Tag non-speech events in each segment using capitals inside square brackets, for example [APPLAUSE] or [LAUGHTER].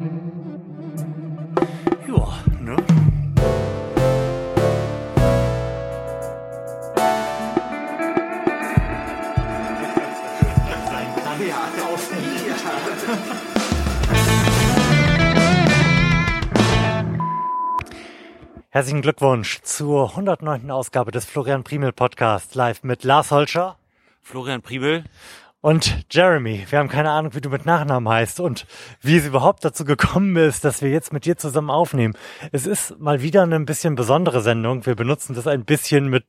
Ja, ne? Herzlichen Glückwunsch zur 109. Ausgabe des Florian Primel Podcast live mit Lars Holscher Florian Priebel und Jeremy. Wir haben keine Ahnung, wie du mit Nachnamen heißt und wie es überhaupt dazu gekommen ist, dass wir jetzt mit dir zusammen aufnehmen. Es ist mal wieder eine ein bisschen besondere Sendung. Wir benutzen das ein bisschen mit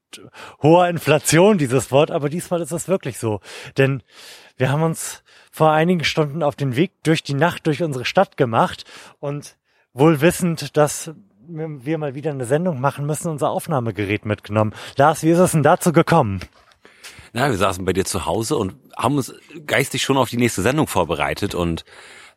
hoher Inflation, dieses Wort, aber diesmal ist es wirklich so. Denn wir haben uns vor einigen Stunden auf den Weg durch die Nacht durch unsere Stadt gemacht und wohl wissend, dass wir mal wieder eine Sendung machen müssen, unser Aufnahmegerät mitgenommen. Lars, wie ist es denn dazu gekommen? Na, wir saßen bei dir zu Hause und haben uns geistig schon auf die nächste Sendung vorbereitet und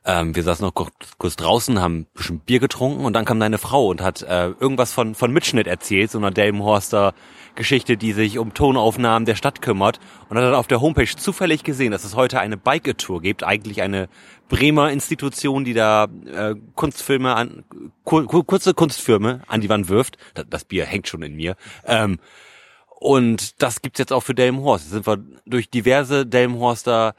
ähm, wir saßen noch kurz, draußen, haben ein bisschen Bier getrunken und dann kam deine Frau und hat äh, irgendwas von, von Mitschnitt erzählt, so einer Delmenhorster Geschichte, die sich um Tonaufnahmen der Stadt kümmert und hat dann auf der Homepage zufällig gesehen, dass es heute eine Bike-Tour gibt, eigentlich eine Bremer Institution, die da äh, Kunstfilme an, kur, kurze Kunstfilme an die Wand wirft. Das, das Bier hängt schon in mir. Ähm, und das gibt's jetzt auch für Delmenhorst. Jetzt sind wir durch diverse Delmenhorster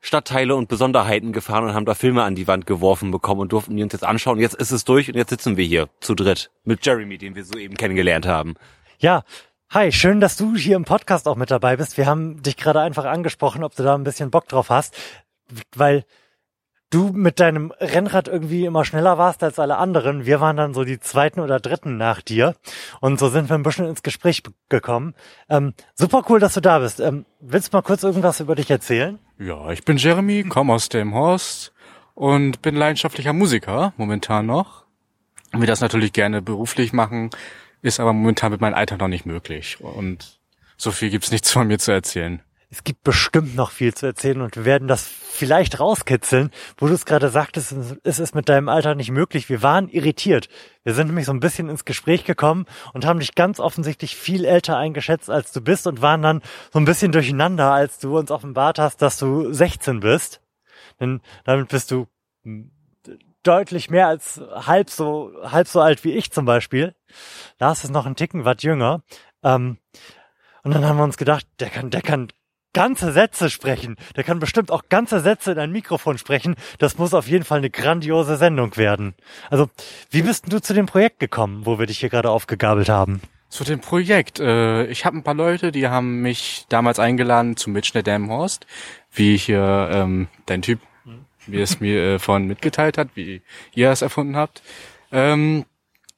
Stadtteile und Besonderheiten gefahren und haben da Filme an die Wand geworfen bekommen und durften die uns jetzt anschauen. Jetzt ist es durch und jetzt sitzen wir hier zu dritt mit Jeremy, den wir soeben kennengelernt haben. Ja, hi, schön, dass du hier im Podcast auch mit dabei bist. Wir haben dich gerade einfach angesprochen, ob du da ein bisschen Bock drauf hast, weil du mit deinem Rennrad irgendwie immer schneller warst als alle anderen. Wir waren dann so die zweiten oder dritten nach dir. Und so sind wir ein bisschen ins Gespräch gekommen. Ähm, super cool, dass du da bist. Ähm, willst du mal kurz irgendwas über dich erzählen? Ja, ich bin Jeremy, komme aus dem Horst und bin leidenschaftlicher Musiker, momentan noch. Wir das natürlich gerne beruflich machen, ist aber momentan mit meinem Alter noch nicht möglich. Und so viel gibt's nichts von mir zu erzählen es gibt bestimmt noch viel zu erzählen und wir werden das vielleicht rauskitzeln, wo du es gerade sagtest, es ist mit deinem Alter nicht möglich. Wir waren irritiert. Wir sind nämlich so ein bisschen ins Gespräch gekommen und haben dich ganz offensichtlich viel älter eingeschätzt, als du bist und waren dann so ein bisschen durcheinander, als du uns offenbart hast, dass du 16 bist. Denn damit bist du deutlich mehr als halb so, halb so alt wie ich zum Beispiel. Lars ist noch ein Ticken was jünger. Ähm, und dann haben wir uns gedacht, der kann, der kann ganze Sätze sprechen. Der kann bestimmt auch ganze Sätze in ein Mikrofon sprechen. Das muss auf jeden Fall eine grandiose Sendung werden. Also, wie bist du zu dem Projekt gekommen, wo wir dich hier gerade aufgegabelt haben? Zu dem Projekt. Äh, ich habe ein paar Leute, die haben mich damals eingeladen zum Mitschnitt Horst, wie hier ähm, dein Typ, wie es mir äh, vorhin mitgeteilt hat, wie ihr es erfunden habt. Ähm,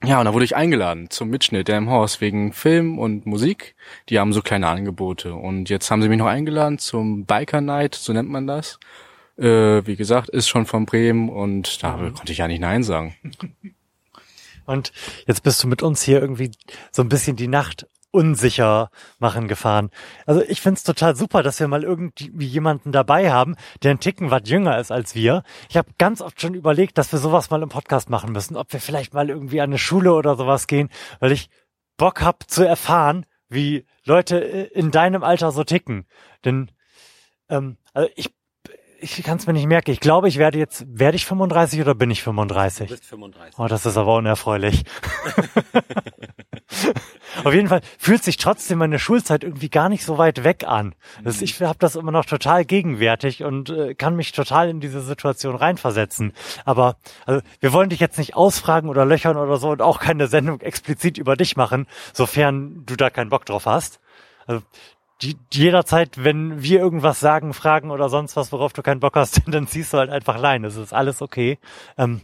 ja, und da wurde ich eingeladen zum Mitschnitt der im Haus wegen Film und Musik. Die haben so kleine Angebote. Und jetzt haben sie mich noch eingeladen zum Biker Night, so nennt man das. Äh, wie gesagt, ist schon von Bremen und da mhm. konnte ich ja nicht Nein sagen. [LAUGHS] Und jetzt bist du mit uns hier irgendwie so ein bisschen die Nacht unsicher machen gefahren. Also ich find's total super, dass wir mal irgendwie jemanden dabei haben, der ein Ticken was jünger ist als wir. Ich habe ganz oft schon überlegt, dass wir sowas mal im Podcast machen müssen, ob wir vielleicht mal irgendwie an eine Schule oder sowas gehen, weil ich Bock hab zu erfahren, wie Leute in deinem Alter so ticken. Denn ähm, also ich ich kann es mir nicht merken. Ich glaube, ich werde jetzt, werde ich 35 oder bin ich 35? Du bist 35. Oh, das ist aber unerfreulich. [LAUGHS] Auf jeden Fall fühlt sich trotzdem meine Schulzeit irgendwie gar nicht so weit weg an. Also ich habe das immer noch total gegenwärtig und äh, kann mich total in diese Situation reinversetzen. Aber also, wir wollen dich jetzt nicht ausfragen oder löchern oder so und auch keine Sendung explizit über dich machen, sofern du da keinen Bock drauf hast. Also, jederzeit, wenn wir irgendwas sagen, fragen oder sonst was, worauf du keinen Bock hast, [LAUGHS] dann ziehst du halt einfach Lein. Es ist alles okay. Ähm,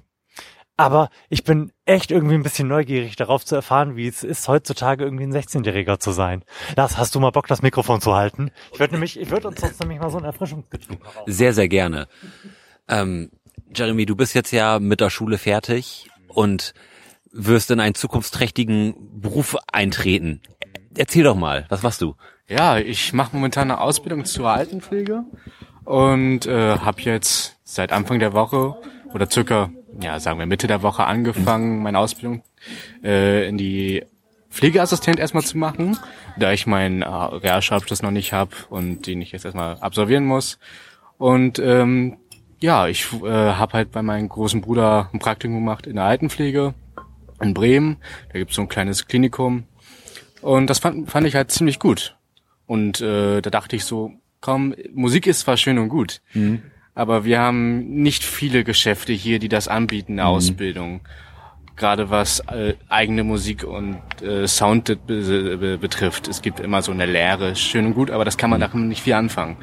aber ich bin echt irgendwie ein bisschen neugierig darauf zu erfahren, wie es ist, heutzutage irgendwie ein 16-Jähriger zu sein. Lars, hast du mal Bock, das Mikrofon zu halten? Ich würde nämlich, ich würde uns sonst nämlich mal so ein Erfrischungsgetränk Sehr, sehr gerne. Ähm, Jeremy, du bist jetzt ja mit der Schule fertig und wirst in einen zukunftsträchtigen Beruf eintreten. Erzähl doch mal, was machst du? Ja, ich mache momentan eine Ausbildung zur Altenpflege und äh, habe jetzt seit Anfang der Woche oder circa, ja, sagen wir Mitte der Woche angefangen, meine Ausbildung äh, in die Pflegeassistent erstmal zu machen, da ich meinen äh, Realschulabschluss noch nicht habe und den ich jetzt erstmal absolvieren muss. Und ähm, Ja, ich äh, habe halt bei meinem großen Bruder ein Praktikum gemacht in der Altenpflege in Bremen. Da gibt's so ein kleines Klinikum. Und das fand, fand ich halt ziemlich gut. Und äh, da dachte ich so, komm, Musik ist zwar schön und gut, Mhm. aber wir haben nicht viele Geschäfte hier, die das anbieten, eine Ausbildung. Gerade was äh, eigene Musik und äh, Sound be be betrifft. Es gibt immer so eine Lehre, schön und gut, aber das kann man damit nicht viel anfangen.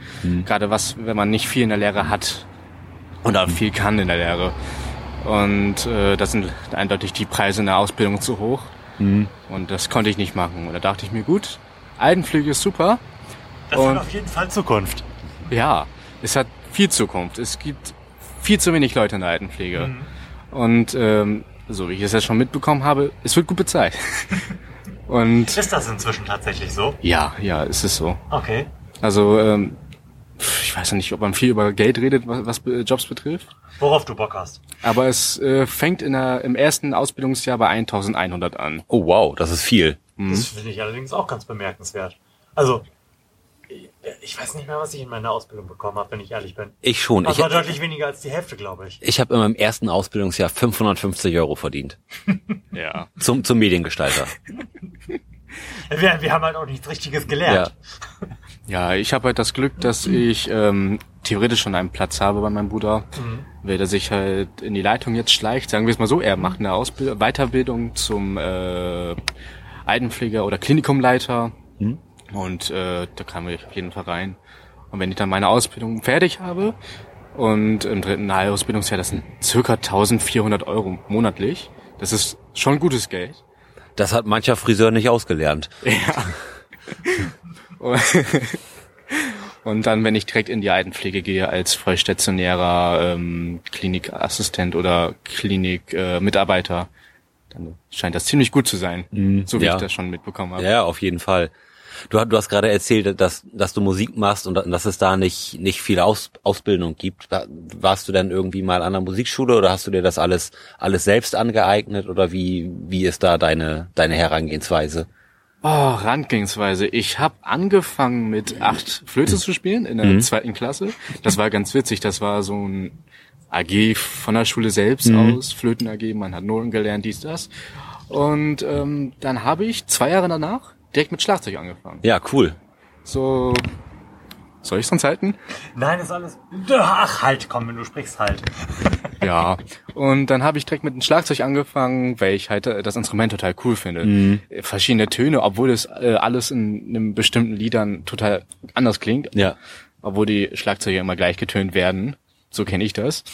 Gerade was, wenn man nicht viel in der Lehre hat oder viel kann in der Lehre. Und äh, da sind eindeutig die Preise in der Ausbildung zu hoch. Und das konnte ich nicht machen. Und da dachte ich mir, gut, Altenpflege ist super. Das Und- hat auf jeden Fall Zukunft. Ja, es hat viel Zukunft. Es gibt viel zu wenig Leute in der Altenpflege. Und ähm, so wie ich es jetzt schon mitbekommen habe, es wird gut bezahlt. [LAUGHS] Und Ist das inzwischen tatsächlich so? ja, ja, es ist so. Okay. Also ähm, ich weiß ja nicht, ob man viel über Geld redet, was, was Jobs betrifft. Worauf du Bock hast. Aber es äh, fängt in der, im ersten Ausbildungsjahr bei 1100 an. Oh wow, das ist viel. Das finde ich allerdings auch ganz bemerkenswert. Also, ich- weiß nicht mehr, was ich in meiner Ausbildung bekommen habe, wenn ich ehrlich bin. Ich schon. Das Ich, war deutlich weniger als die Hälfte, glaube ich. ich habe in meinem ersten Ausbildungsjahr 550 Euro verdient. [LAUGHS] Ja. Zum, zum Mediengestalter. [LAUGHS] Wir, wir haben halt auch nichts Richtiges Ja. gelernt. Ja, ich habe halt das Glück, dass ich ähm, theoretisch schon einen Platz habe bei meinem Bruder, weil er sich halt in die Leitung jetzt schleicht. Sagen wir es mal so, er macht eine Ausbild Weiterbildung zum äh, Altenpfleger oder Klinikumleiter und äh, da kam ich auf jeden Fall rein. Und wenn ich dann meine Ausbildung fertig habe und im dritten Ausbildungsjahr, das sind circa 1400 Euro monatlich. Das ist schon gutes Geld. Das hat mancher Friseur nicht ausgelernt. [LAUGHS] Und dann, wenn ich direkt in die Altenpflege gehe als vollstationärer ähm, Klinikassistent oder Klinikmitarbeiter, äh, dann scheint das ziemlich gut zu sein, so wie ja. ich das schon mitbekommen habe. Ja, auf jeden Fall. Du, hast- du hast gerade erzählt, dass, dass du Musik machst und dass es da nicht, nicht viel Aus, Ausbildung gibt. Wa- Warst du denn irgendwie mal an der Musikschule oder hast du dir das alles, alles selbst angeeignet oder wie, wie ist da deine, deine Herangehensweise? Oh, Randgehensweise. Ich habe angefangen mit acht Flöte zu spielen in der zweiten Klasse. Das war ganz witzig. Das war so ein AG von der Schule selbst aus, Flöten AG. Man hat Noten gelernt, dies, das. Und ähm, dann habe ich zwei Jahre danach direkt mit Schlagzeug angefangen. Ja, cool. So, soll ich sonst halten? Nein, ist alles. Ach, halt, komm, wenn du sprichst, halt. [LAUGHS] Ja. Und dann habe ich direkt mit dem Schlagzeug angefangen, weil ich halt äh, das Instrument total cool finde. Äh, Verschiedene Töne, obwohl es äh, alles in einem bestimmten Liedern total anders klingt. Ja. Obwohl die Schlagzeuge immer gleich getönt werden. So kenne ich das.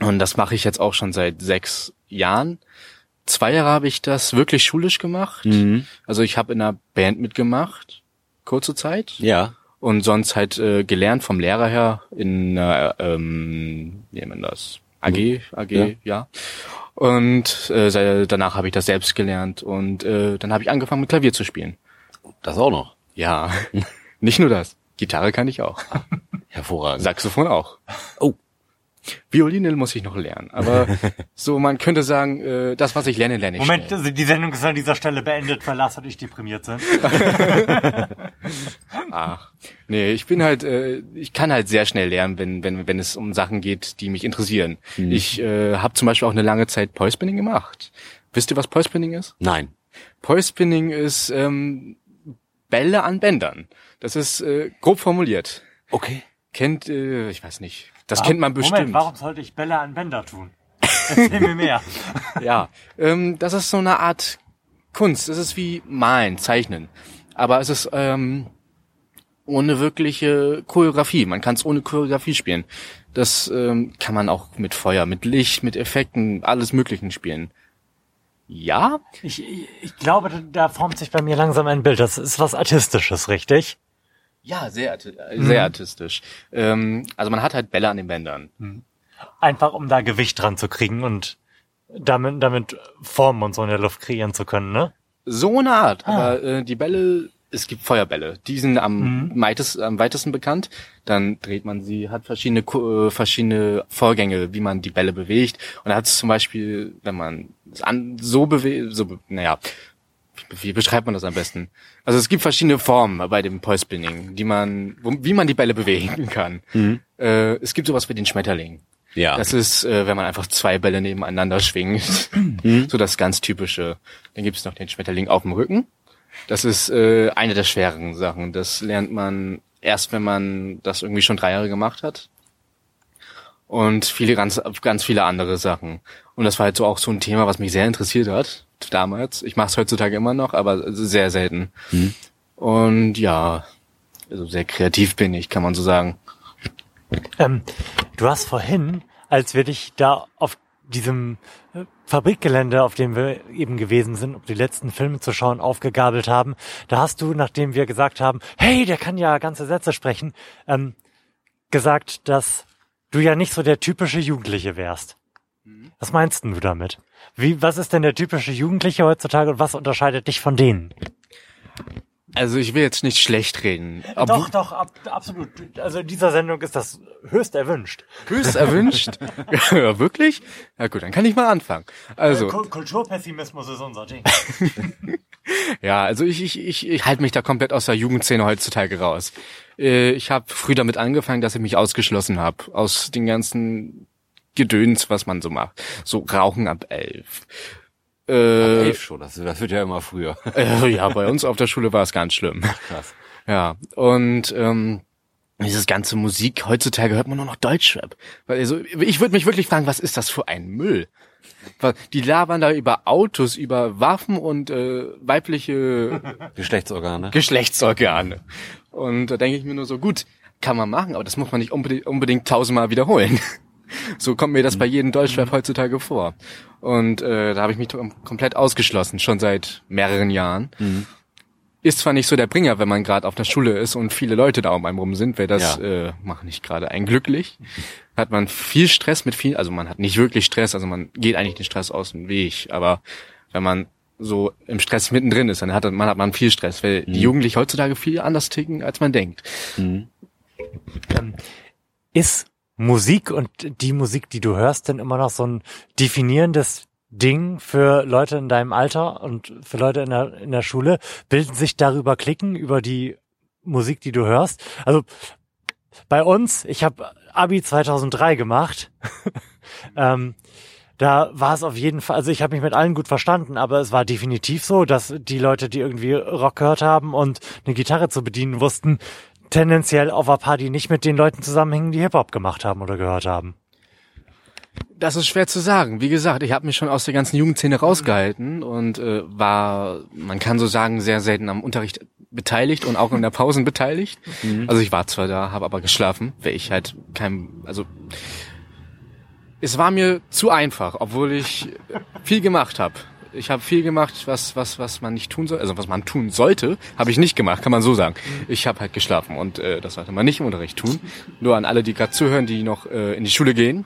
Und das mache ich jetzt auch schon seit sechs Jahren. Zwei Jahre habe ich das wirklich schulisch gemacht. Also ich habe in einer Band mitgemacht, kurze Zeit. Ja. Und sonst halt äh, gelernt vom Lehrer her in einer, ähm, wie nennt man das? AG, AG, Ja. ja. Und äh, danach habe ich das selbst gelernt und äh, dann habe ich angefangen mit Klavier zu spielen. Das auch noch. Ja, [LAUGHS] nicht nur das. Gitarre kann ich auch. [LAUGHS] Hervorragend. Saxophon auch. Oh. Violine muss ich noch lernen. Aber [LAUGHS] so, man könnte sagen, äh, das, was ich lerne, lerne ich Moment, schnell. die Sendung ist an dieser Stelle beendet, weil Lars und ich deprimiert sind. [LAUGHS] Ach, nee, ich bin halt, äh, ich kann halt sehr schnell lernen, wenn, wenn, wenn es um Sachen geht, die mich interessieren. Ich äh, habe zum Beispiel auch eine lange Zeit Poispinning gemacht. Wisst ihr, was Poispinning ist? Nein. Poispinning ist ähm, Bälle an Bändern. Das ist äh, grob formuliert. Okay. Kennt, äh, ich weiß nicht. Das kennt man bestimmt. Moment, warum sollte ich Bälle an Bänder tun? Erzähl mir mehr. [LAUGHS] Ja, ähm, das ist so eine Art Kunst. Es ist wie Malen, Zeichnen. Aber es ist ähm, ohne wirkliche Choreografie. Man kann es ohne Choreografie spielen. Das ähm, kann man auch mit Feuer, mit Licht, mit Effekten, alles Möglichen spielen. Ja? Ich, ich, glaube, da formt sich bei mir langsam ein Bild. Das ist was Artistisches, richtig? Ja, sehr, arti äh, sehr artistisch. Ähm, also man hat halt Bälle an den Bändern. Einfach um da Gewicht dran zu kriegen und damit, damit Formen und so in der Luft kreieren zu können, ne? So eine Art. Aber äh, die Bälle, es gibt Feuerbälle. Die sind am, weitest, am weitesten bekannt. Dann dreht man sie, hat verschiedene, äh, verschiedene Vorgänge, wie man die Bälle bewegt. Und da hat es zum Beispiel, wenn man es an, so bewegt, so, be- naja, wie beschreibt man das am besten? Also es gibt verschiedene Formen bei dem Poisspinning, die man, wie man die Bälle bewegen kann. Äh, es gibt sowas wie den Schmetterling. Ja. Das ist, äh, wenn man einfach zwei Bälle nebeneinander schwingt. so das ganz typische. Dann gibt es noch den Schmetterling auf dem Rücken. Das ist äh, eine der schwereren Sachen. Das lernt man erst, wenn man das irgendwie schon drei Jahre gemacht hat. Und viele ganz, ganz viele andere Sachen. Und das war halt so auch so ein Thema, was mich sehr interessiert hat damals. Ich mache es heutzutage immer noch, aber sehr selten. Und ja, also sehr kreativ bin ich, kann man so sagen. Ähm, du hast vorhin, als wir dich da auf diesem äh, Fabrikgelände, auf dem wir eben gewesen sind, um die letzten Filme zu schauen, aufgegabelt haben, da hast du, nachdem wir gesagt haben, hey, der kann ja ganze Sätze sprechen, ähm, gesagt, dass du ja nicht so der typische Jugendliche wärst. Was meinst denn du damit? Wie, was ist denn der typische Jugendliche heutzutage und was unterscheidet dich von denen? Also ich will jetzt nicht schlecht reden. Doch, doch, ab, absolut. Also in dieser Sendung ist das höchst erwünscht. Höchst erwünscht. [LAUGHS] ja, wirklich? Ja gut, dann kann ich mal anfangen. Also, Kul- Kulturpessimismus ist unser Ding. [LAUGHS] ja, also ich, ich, ich, ich halte mich da komplett aus der Jugendszene heutzutage raus. Äh, Ich habe früh damit angefangen, dass ich mich ausgeschlossen habe aus den ganzen Gedöns, was man so macht. So Rauchen ab elf. Äh, Elf schon, das, das wird ja immer früher. äh, ja, bei uns auf der Schule war es ganz schlimm. Krass. Ja, und ähm, dieses ganze Musik, heutzutage hört man nur noch Deutschrap. Also, ich würde mich wirklich fragen, was ist das für ein Müll? Die labern da über Autos, über Waffen und äh, weibliche [LAUGHS] Geschlechtsorgane. Geschlechtsorgane. Und da denke ich mir nur so, gut, kann man machen, aber das muss man nicht unbedingt, unbedingt tausendmal wiederholen. So kommt mir das bei jedem Deutschrap heutzutage vor. Und äh, da habe ich mich kom- komplett ausgeschlossen, schon seit mehreren Jahren. Ist zwar nicht so der Bringer, wenn man gerade auf der Schule ist und viele Leute da um einem rum sind, weil das Ja. äh, macht nicht gerade einen glücklich. Hat man viel Stress mit viel, also man hat nicht wirklich Stress, also man geht eigentlich den Stress aus dem Weg, aber wenn man so im Stress mittendrin ist, dann hat man, hat man viel Stress, weil die Jugendlichen heutzutage viel anders ticken, als man denkt. Ist Musik und die Musik, die du hörst, denn immer noch so ein definierendes Ding für Leute in deinem Alter und für Leute in der, in der Schule? Bilden sich darüber Klicken, über die Musik, die du hörst? Also bei uns, ich habe Abi 2003 gemacht. [LAUGHS] ähm, da war es auf jeden Fall, also ich habe mich mit allen gut verstanden, aber es war definitiv so, dass die Leute, die irgendwie Rock gehört haben und eine Gitarre zu bedienen wussten, tendenziell auf einer Party nicht mit den Leuten zusammenhängen, die Hip-Hop gemacht haben oder gehört haben. Das ist schwer zu sagen. Wie gesagt, ich habe mich schon aus der ganzen Jugendszene rausgehalten und äh, war, man kann so sagen, sehr selten am Unterricht beteiligt und auch in der Pausen beteiligt. Also ich war zwar da, habe aber geschlafen, weil ich halt kein, also es war mir zu einfach, obwohl ich viel gemacht habe. Ich habe viel gemacht, was was was man nicht tun soll, also was man tun sollte, habe ich nicht gemacht, kann man so sagen. Ich habe halt geschlafen und äh, das sollte man nicht im Unterricht tun. Nur an alle, die gerade zuhören, die noch äh, in die Schule gehen,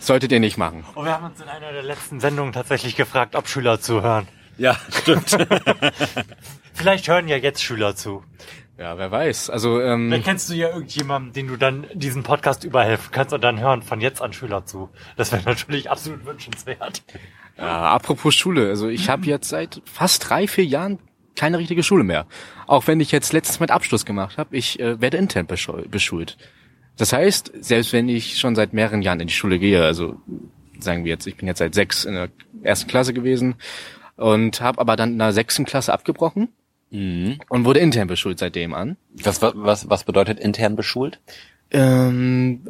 solltet ihr nicht machen. Und wir haben uns in einer der letzten Sendungen tatsächlich gefragt, ob Schüler zuhören. Ja, stimmt. [LAUGHS] Vielleicht hören ja jetzt Schüler zu. Ja, wer weiß. Also ähm, Dann kennst du ja irgendjemanden, den du dann diesen Podcast überhelfen kannst und dann hören von jetzt an Schüler zu. Das wäre natürlich absolut wünschenswert. Ja, apropos Schule, also ich habe jetzt seit fast drei, vier Jahren keine richtige Schule mehr. Auch wenn ich jetzt letztens mit Abschluss gemacht habe, ich äh, werde intern beschul- beschult. Das heißt, selbst wenn ich schon seit mehreren Jahren in die Schule gehe, also sagen wir jetzt, ich bin jetzt seit sechs in der ersten Klasse gewesen und habe aber dann in der sechsten Klasse abgebrochen und wurde intern beschult seitdem an. Was, was, was bedeutet intern beschult? Ähm,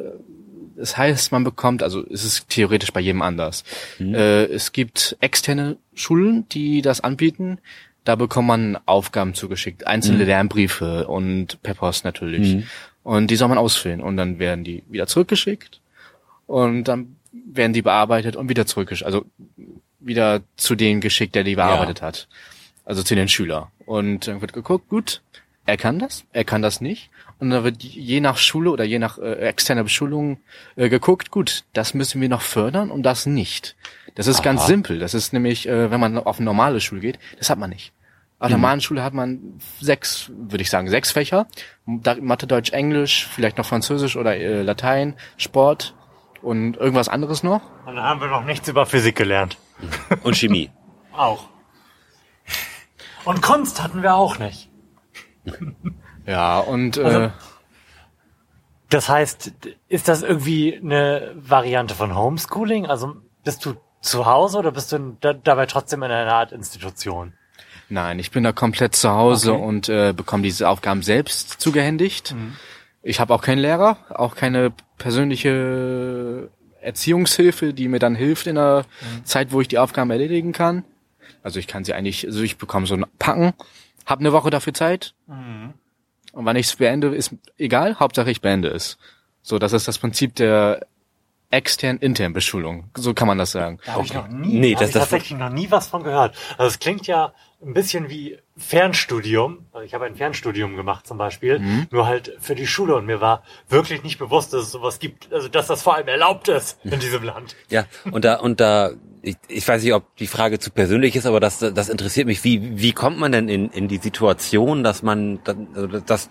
das heißt, man bekommt, also es ist theoretisch bei jedem anders. Äh, es gibt externe Schulen, die das anbieten. Da bekommt man Aufgaben zugeschickt, einzelne Lernbriefe und per Post natürlich. Und die soll man ausfüllen und dann werden die wieder zurückgeschickt und dann werden die bearbeitet und wieder zurückgeschickt, also wieder zu dem geschickt, der die bearbeitet hat. Also zu den Schüler. Und dann wird geguckt, gut, er kann das, er kann das nicht. Und dann wird je nach Schule oder je nach äh, externer Beschulung äh, geguckt, gut, das müssen wir noch fördern und das nicht. Das ist ganz simpel. Das ist nämlich, äh, wenn man auf eine normale Schule geht, das hat man nicht. Auf einer normalen Schule hat man sechs, würde ich sagen, sechs Fächer. Mathe, Deutsch, Englisch, vielleicht noch Französisch oder äh, Latein, Sport und irgendwas anderes noch. Und dann haben wir noch nichts über Physik gelernt. Und Chemie. [LAUGHS] Auch. Und Kunst hatten wir auch nicht. [LAUGHS] Ja, und äh, Also- Das heißt, ist das irgendwie eine Variante von Homeschooling? Also bist du zu Hause oder bist du da, dabei trotzdem in einer Art Institution? nein, ich bin da komplett zu Hause Okay. und äh, bekomme diese Aufgaben selbst zugehändigt. Ich habe auch keinen Lehrer, auch keine persönliche Erziehungshilfe, die mir dann hilft in der Zeit, wo ich die Aufgaben erledigen kann. Also ich kann sie eigentlich, also ich bekomme so ein Packen, habe eine Woche dafür Zeit. Und wann ich es beende, ist egal, Hauptsache ich beende es. So, das ist das Prinzip der extern-intern Beschulung. So kann man das sagen. Da habe ich noch nie, Nee, hab das- ich das- tatsächlich noch nie was von gehört. Also es klingt ja ein bisschen wie Fernstudium. Also ich habe ein Fernstudium gemacht zum Beispiel, Mhm. nur halt für die Schule und mir war wirklich nicht bewusst, dass es sowas gibt. Also dass das vor allem erlaubt ist in [LAUGHS] diesem Land. Ja, und da, und da, ich, ich weiß nicht, ob die Frage zu persönlich ist, aber das, das interessiert mich. Wie, wie kommt man denn in, in die Situation, dass man, also dass,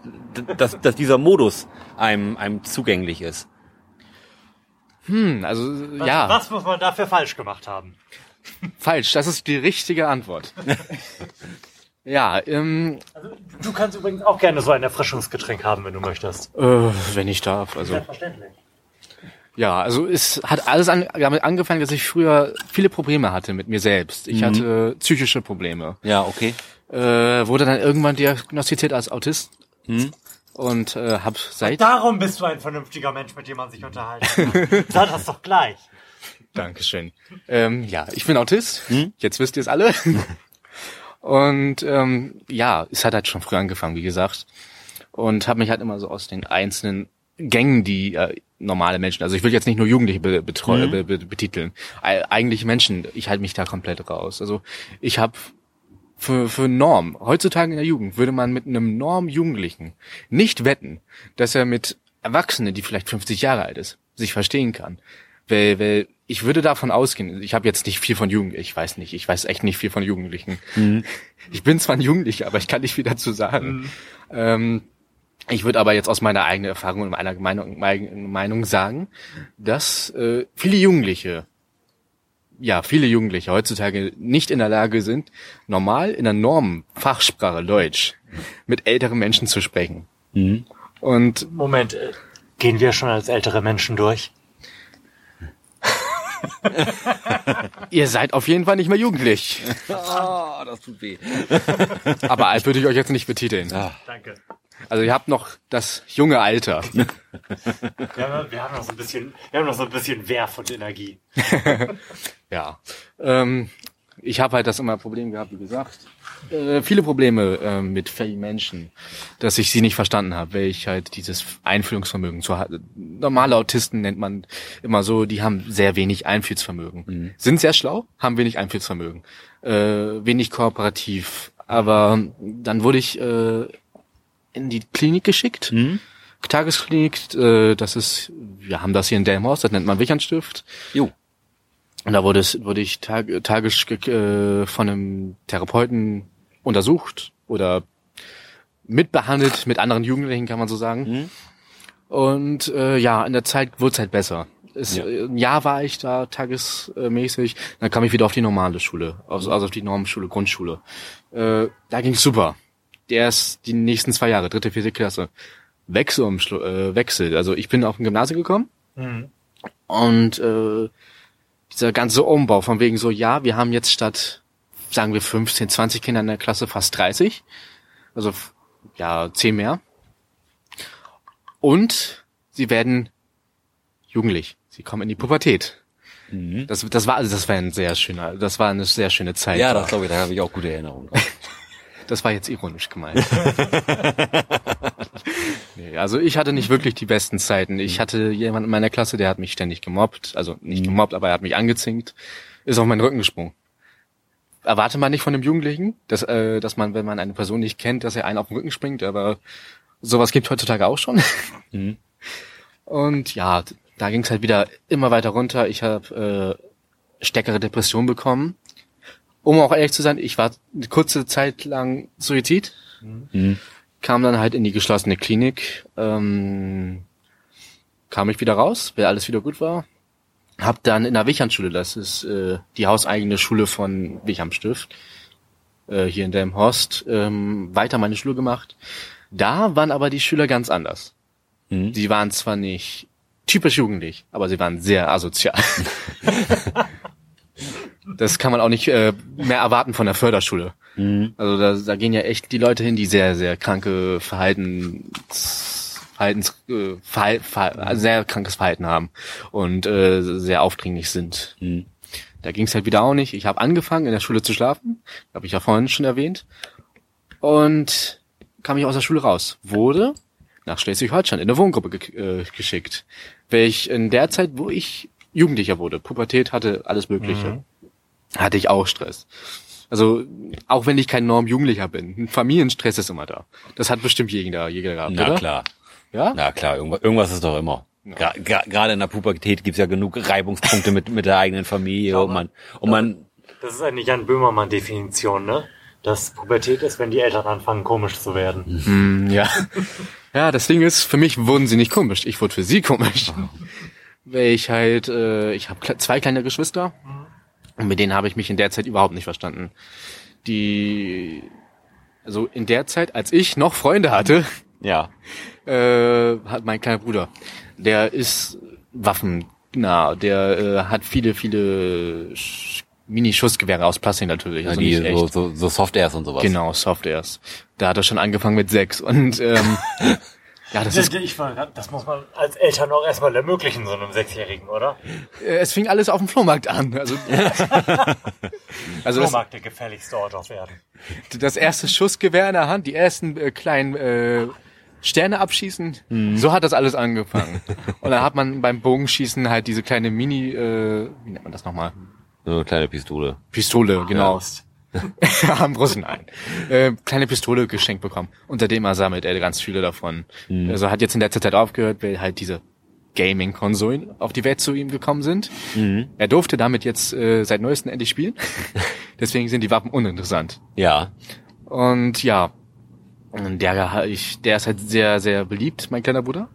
dass, dass dieser Modus einem, einem zugänglich ist? Hm, also Was, ja, was muss man dafür falsch gemacht haben? falsch. Das ist die richtige Antwort. [LAUGHS] ja, ähm, Also, du kannst übrigens auch gerne so ein Erfrischungsgetränk haben, wenn du möchtest. äh, wenn ich darf. Also Selbstverständlich. Ja, also es hat alles an, damit angefangen, dass ich früher viele Probleme hatte mit mir selbst. Ich hatte psychische Probleme. Ja, okay. Äh, wurde dann irgendwann diagnostiziert als Autist und äh, hab seit Darum bist du ein vernünftiger Mensch, mit dem man sich unterhalten kann. [LAUGHS] Sag das doch gleich. Dankeschön. Ähm, ja, ich bin Autist. Jetzt wisst ihr es alle. [LAUGHS] Und ähm, ja, es hat halt schon früh angefangen, wie gesagt. Und habe mich halt immer so aus den einzelnen Gängen, die äh, normale Menschen, also ich will jetzt nicht nur Jugendliche be betreu- be be betiteln, Ei- eigentlich Menschen, ich halte mich da komplett raus. Also ich habe für, für Norm, heutzutage in der Jugend, würde man mit einem Norm-Jugendlichen nicht wetten, dass er mit Erwachsenen, die vielleicht 50 Jahre alt ist, sich verstehen kann. Weil, weil ich würde davon ausgehen, ich habe jetzt nicht viel von Jugend, ich weiß nicht, ich weiß echt nicht viel von Jugendlichen. Ich bin zwar ein Jugendlicher, aber ich kann nicht viel dazu sagen. Ähm, ich würde aber jetzt aus meiner eigenen Erfahrung und meiner Meinung, Meinung sagen, dass äh, viele Jugendliche, ja, viele Jugendliche heutzutage nicht in der Lage sind, normal in der Normenfachsprache Deutsch mit älteren Menschen zu sprechen. Und Moment, äh, gehen wir schon als ältere Menschen durch? [LAUGHS] ihr seid auf jeden Fall nicht mehr jugendlich. [LAUGHS] Ah, das tut weh. Aber alt würde ich euch jetzt nicht betiteln. Danke. Also ihr habt noch das junge Alter. Wir haben, wir haben noch so ein bisschen, wir haben noch so ein bisschen Werf und Energie. [LAUGHS] Ja. Ähm, ich habe halt das immer Problem gehabt, wie gesagt. Äh, viele Probleme äh, mit fähigen Menschen, dass ich sie nicht verstanden habe, weil ich halt dieses Einfühlungsvermögen zu hatte. Normale Autisten nennt man immer so, die haben sehr wenig Einfühlsvermögen. Sind sehr schlau, haben wenig Einfühlsvermögen. Äh, wenig kooperativ. Aber dann wurde ich äh, in die Klinik geschickt. Tagesklinik, äh, das ist, wir haben das hier in Delmhorst, das nennt man Wichernstift. Jo. Und da wurde, es, wurde ich tag, tagisch äh, von einem Therapeuten untersucht oder mitbehandelt mit anderen Jugendlichen, kann man so sagen. Und äh, ja, in der Zeit wurde es halt besser. Es, Ja. äh, Ein Jahr war ich da tagesmäßig, dann kam ich wieder auf die normale Schule, also, also auf die Normschule, Grundschule. Äh, da ging's super. Erst die nächsten zwei Jahre, dritte, vierte Klasse, Wechsel, äh, Wechsel. Also ich bin auf ein Gymnasium gekommen und äh, dieser ganze Umbau von wegen so, ja, wir haben jetzt statt, sagen wir 15, 20 Kinder in der Klasse fast 30. Also, ja, 10 mehr. Und sie werden jugendlich. Sie kommen in die Pubertät. Das, das war, also das war ein sehr schöner, das war eine sehr schöne Zeit. Ja, das glaube ich, da habe ich auch gute Erinnerungen. [LAUGHS] Das war jetzt ironisch gemeint. [LAUGHS] nee, also ich hatte nicht wirklich die besten Zeiten. Ich hatte jemanden in meiner Klasse, der hat mich ständig gemobbt. Also nicht gemobbt, aber er hat mich angezinkt. Ist auf meinen Rücken gesprungen. Erwarte man nicht von einem Jugendlichen, dass, äh, dass man, wenn man eine Person nicht kennt, dass er einen auf den Rücken springt, aber sowas gibt heutzutage auch schon. [LAUGHS] Und ja, da ging es halt wieder immer weiter runter. Ich habe äh, stärkere Depressionen bekommen um auch ehrlich zu sein, ich war eine kurze Zeit lang Suizid, kam dann halt in die geschlossene Klinik, ähm, kam ich wieder raus, weil alles wieder gut war. Hab dann in der Wichernschule, das ist äh, die hauseigene Schule von Wichernstift, äh, hier in Delmhorst ähm, weiter meine Schule gemacht. Da waren aber die Schüler ganz anders. Mhm. Sie waren zwar nicht typisch jugendlich, aber sie waren sehr asozial. [LAUGHS] [LAUGHS] das kann man auch nicht äh, mehr erwarten von der Förderschule. Mhm. Also da, da gehen ja echt die Leute hin, die sehr, sehr kranke Verhaltens, Verhaltens, äh, Verhal, Verhal, also sehr krankes Verhalten haben und äh, sehr aufdringlich sind. Mhm. Da ging es halt wieder auch nicht. Ich habe angefangen, in der Schule zu schlafen, habe ich ja vorhin schon erwähnt, und kam ich aus der Schule raus. Wurde nach Schleswig-Holstein in eine Wohngruppe ge äh, geschickt, welch in der Zeit, wo ich Jugendlicher wurde, Pubertät hatte, alles Mögliche, hatte ich auch Stress. Also auch wenn ich kein Norm-Jugendlicher bin, ein Familienstress ist immer da. Das hat bestimmt jeder, jeder gehabt, Na oder? klar. Ja? Na klar, irgendwas, irgendwas ist doch immer. Gra- Gerade in der Pubertät gibt's ja genug Reibungspunkte mit, mit der eigenen Familie und man, und man, Das ist eine Jan Böhmermann-Definition, ne? Dass Pubertät ist, wenn die Eltern anfangen, komisch zu werden. Hm, ja. Ja, das Ding ist, für mich wurden sie nicht komisch. Ich wurde für sie komisch. Weil ich halt, äh, ich habe zwei kleine Geschwister und mit denen habe ich mich in der Zeit überhaupt nicht verstanden. Die, also in der Zeit, als ich noch Freunde hatte, ja, [LAUGHS] äh, hat mein kleiner Bruder, der ist waffennah, der äh, hat viele, viele Sch- Mini-Schussgewehre aus Plastik natürlich. Also die nicht echt. so, so, so Softairs und sowas. Genau, Softairs. Da hat er schon angefangen mit sechs und ähm, [LAUGHS] ja, das ist, Ich war, das muss man als Eltern auch erstmal ermöglichen, so einem Sechsjährigen, oder? äh, es fing alles auf dem Flohmarkt an. Also, [LAUGHS] also das, Flohmarkt der gefährlichste Ort auf Erden. das erste Schussgewehr in der Hand, die ersten äh, kleinen äh, Sterne abschießen, so hat das alles angefangen. Und dann hat man beim Bogenschießen halt diese kleine Mini, äh, wie nennt man das nochmal? So eine kleine Pistole. Pistole, genau. Prost. [LAUGHS] Am Russen ein. Äh, kleine Pistole geschenkt bekommen. Und seitdem sammelt er ganz viele davon. Also hat jetzt in letzter Zeit aufgehört, weil halt diese Gaming-Konsolen auf die Welt zu ihm gekommen sind. Er durfte damit jetzt äh, seit neuestem endlich spielen. [LAUGHS] Deswegen sind die Waffen uninteressant. Ja. Und ja, der, ich, der ist halt sehr, sehr beliebt, mein kleiner Bruder.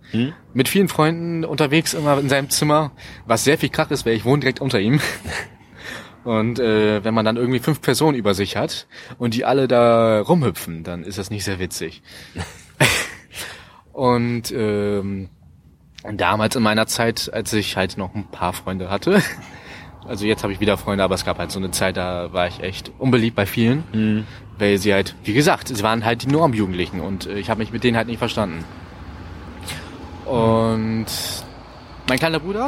Mit vielen Freunden unterwegs, immer in seinem Zimmer, was sehr viel Krach ist, weil ich wohne direkt unter ihm. [LAUGHS] Und äh, wenn man dann irgendwie fünf Personen über sich hat und die alle da rumhüpfen, dann ist das nicht sehr witzig. [LAUGHS] und ähm, damals in meiner Zeit, als ich halt noch ein paar Freunde hatte, [LAUGHS] also jetzt habe ich wieder Freunde, aber es gab halt so eine Zeit, da war ich echt unbeliebt bei vielen, weil sie halt, wie gesagt, sie waren halt die Normjugendlichen und äh, ich habe mich mit denen halt nicht verstanden. Und mein kleiner Bruder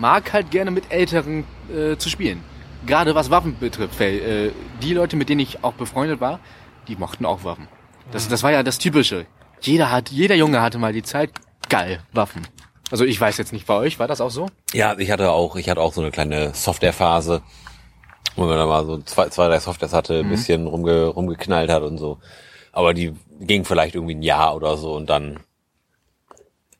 mag halt gerne mit Älteren äh, zu spielen. Gerade was Waffen betrifft, weil äh, die Leute, mit denen ich auch befreundet war, die mochten auch Waffen. Das, das war ja das Typische. Jeder hat, jeder Junge hatte mal die Zeit, geil, Waffen. Also ich weiß jetzt nicht bei euch, war das auch so? Ja, ich hatte auch, ich hatte auch so eine kleine Software-Phase, wo man da mal so zwei, zwei drei Softwares hatte, ein bisschen rumge, rumgeknallt hat und so. Aber die ging vielleicht irgendwie ein Jahr oder so und dann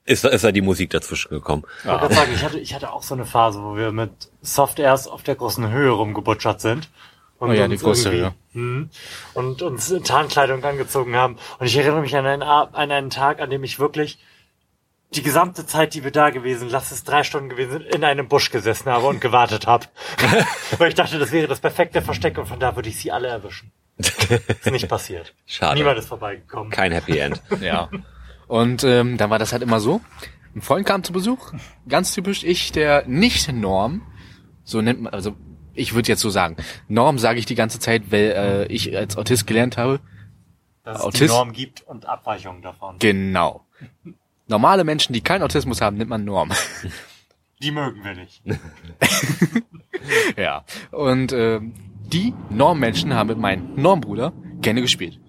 ist, da- ist da die Musik dazwischen gekommen. Ich wollte gerade sagen, ich hatte, ich hatte auch so eine Phase, wo wir mit Softairs auf der großen Höhe rumgebutschert sind. Und Oh ja, die uns große Höhe. Mhm. Und uns Tarnkleidung angezogen haben. Und ich erinnere mich an einen, an einen Tag, an dem ich wirklich die gesamte Zeit, die wir da gewesen, lass es drei Stunden gewesen sind, in einem Busch gesessen habe und gewartet habe. [LAUGHS] Weil ich dachte, das wäre das perfekte Versteck und von da würde ich sie alle erwischen. [LAUGHS] Ist nicht passiert. Schade. Niemand ist vorbeigekommen. Kein Happy End. Ja. Und ähm, dann war das halt immer so. Ein Freund kam zu Besuch, ganz typisch ich, der nicht Norm, so nennt man, also ich würde jetzt so sagen, Norm sage ich die ganze Zeit, weil äh, ich als Autist gelernt habe, Dass es die Autist? Norm gibt und Abweichungen davon. genau. Normale Menschen, die keinen Autismus haben, nennt man Norm. [LAUGHS] Die mögen wir nicht. [LAUGHS] ja. Und ähm, die Normmenschen haben mit meinem Normbruder gerne gespielt.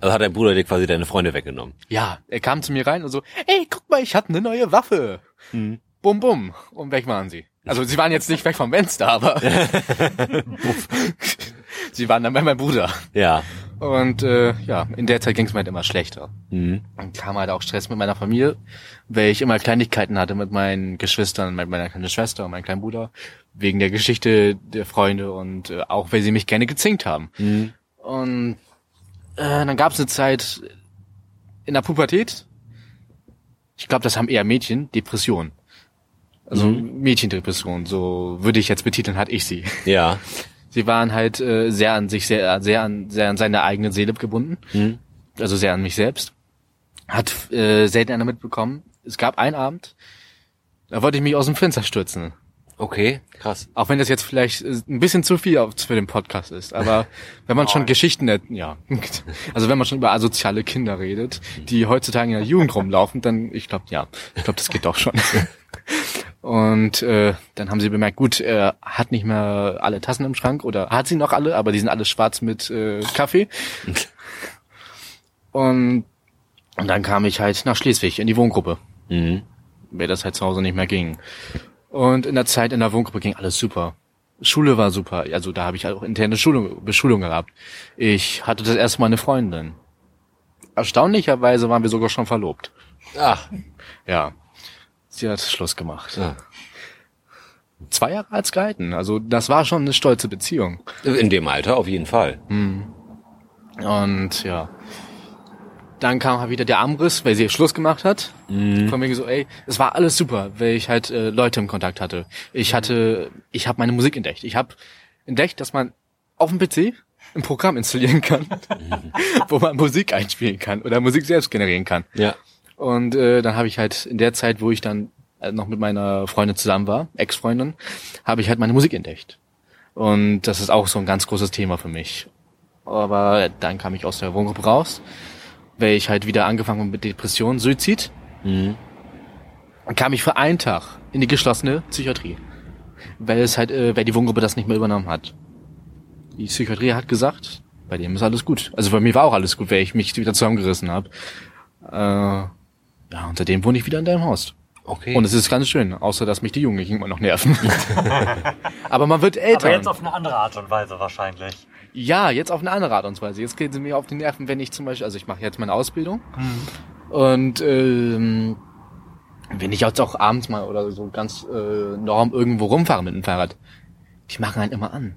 Also hat dein Bruder dir quasi deine Freunde weggenommen. Ja, er kam zu mir rein und so, ey, guck mal, ich hatte eine neue Waffe. Bum, bum. Und weg waren sie. Also sie waren jetzt nicht weg vom Fenster, aber [LAUGHS] sie waren dann bei meinem Bruder. Ja. Und äh, ja, in der Zeit ging es mir halt immer schlechter. Mhm. Dann kam halt auch Stress mit meiner Familie, weil ich immer Kleinigkeiten hatte mit meinen Geschwistern, mit meiner kleinen Schwester und meinem kleinen Bruder, wegen der Geschichte der Freunde und äh, auch, weil sie mich gerne gezinkt haben. Mhm. Und äh, dann gab es eine Zeit in der Pubertät, ich glaube, das haben eher Mädchen, Depression. Also Mädchendepression, so würde ich jetzt betiteln, hatte ich sie. Ja. [LAUGHS] Sie waren halt äh, sehr an sich, sehr, sehr an, sehr an seine eigene Seele gebunden. Mhm. Also sehr an mich selbst. Hat äh, selten einer mitbekommen. Es gab einen Abend, da wollte ich mich aus dem Fenster stürzen. Okay, krass. Auch wenn das jetzt vielleicht äh, ein bisschen zu viel für den Podcast ist. Aber [LAUGHS] wenn man schon Geschichten, er- ja, [LAUGHS] also wenn man schon über asoziale Kinder redet, die heutzutage in der Jugend rumlaufen, dann, ich glaube, ja, ich glaube, das geht doch schon. [LAUGHS] Und äh, dann haben sie bemerkt, gut, er hat nicht mehr alle Tassen im Schrank oder hat sie noch alle, aber die sind alle schwarz mit äh, Kaffee. Und, und dann kam ich halt nach Schleswig in die Wohngruppe Mhm. weil das halt zu Hause nicht mehr ging. Und in der Zeit in der Wohngruppe ging alles super. Schule war super. Also da habe ich auch interne Schulung, Beschulung gehabt. Ich hatte das erste Mal eine Freundin. Erstaunlicherweise waren wir sogar schon verlobt. Ach, Ja. Sie hat Schluss gemacht. ja. Zwei Jahre als gehalten. Also das war schon eine stolze Beziehung. in dem Alter auf jeden Fall. Und ja. Dann kam halt wieder der Amriss, weil sie Schluss gemacht hat. Von wegen so, ey, es war alles super, weil ich halt äh, Leute im Kontakt hatte. Ich hatte, ich habe meine Musik entdeckt. Ich habe entdeckt, dass man auf dem PC ein Programm installieren kann, [LAUGHS] wo man Musik einspielen kann oder Musik selbst generieren kann. Ja. Und äh, dann habe ich halt in der Zeit, wo ich dann äh, noch mit meiner Freundin zusammen war, Ex-Freundin, habe ich halt meine Musik entdeckt. Und das ist auch so ein ganz großes Thema für mich. Aber dann kam ich aus der Wohngruppe raus, weil ich halt wieder angefangen habe mit Depression, Suizid. Mhm. Dann kam ich für einen Tag in die geschlossene Psychiatrie. Weil es halt, äh, weil die Wohngruppe das nicht mehr übernommen hat. Die Psychiatrie hat gesagt, bei dem ist alles gut. Also bei mir war auch alles gut, weil ich mich wieder zusammengerissen habe. Äh, ja, und seitdem wohne ich wieder in deinem Haus. Okay. Und es ist ganz schön, außer dass mich die Jugendlichen immer noch nerven. [LAUGHS] Aber man wird älter. Aber jetzt auf eine andere Art und Weise wahrscheinlich. Ja, jetzt auf eine andere Art und Weise. Jetzt gehen sie mir auf die Nerven, wenn ich zum Beispiel, also ich mache jetzt meine Ausbildung Mhm. und ähm, wenn ich jetzt auch abends mal oder so ganz äh, norm irgendwo rumfahre mit dem Fahrrad, die machen einen immer an.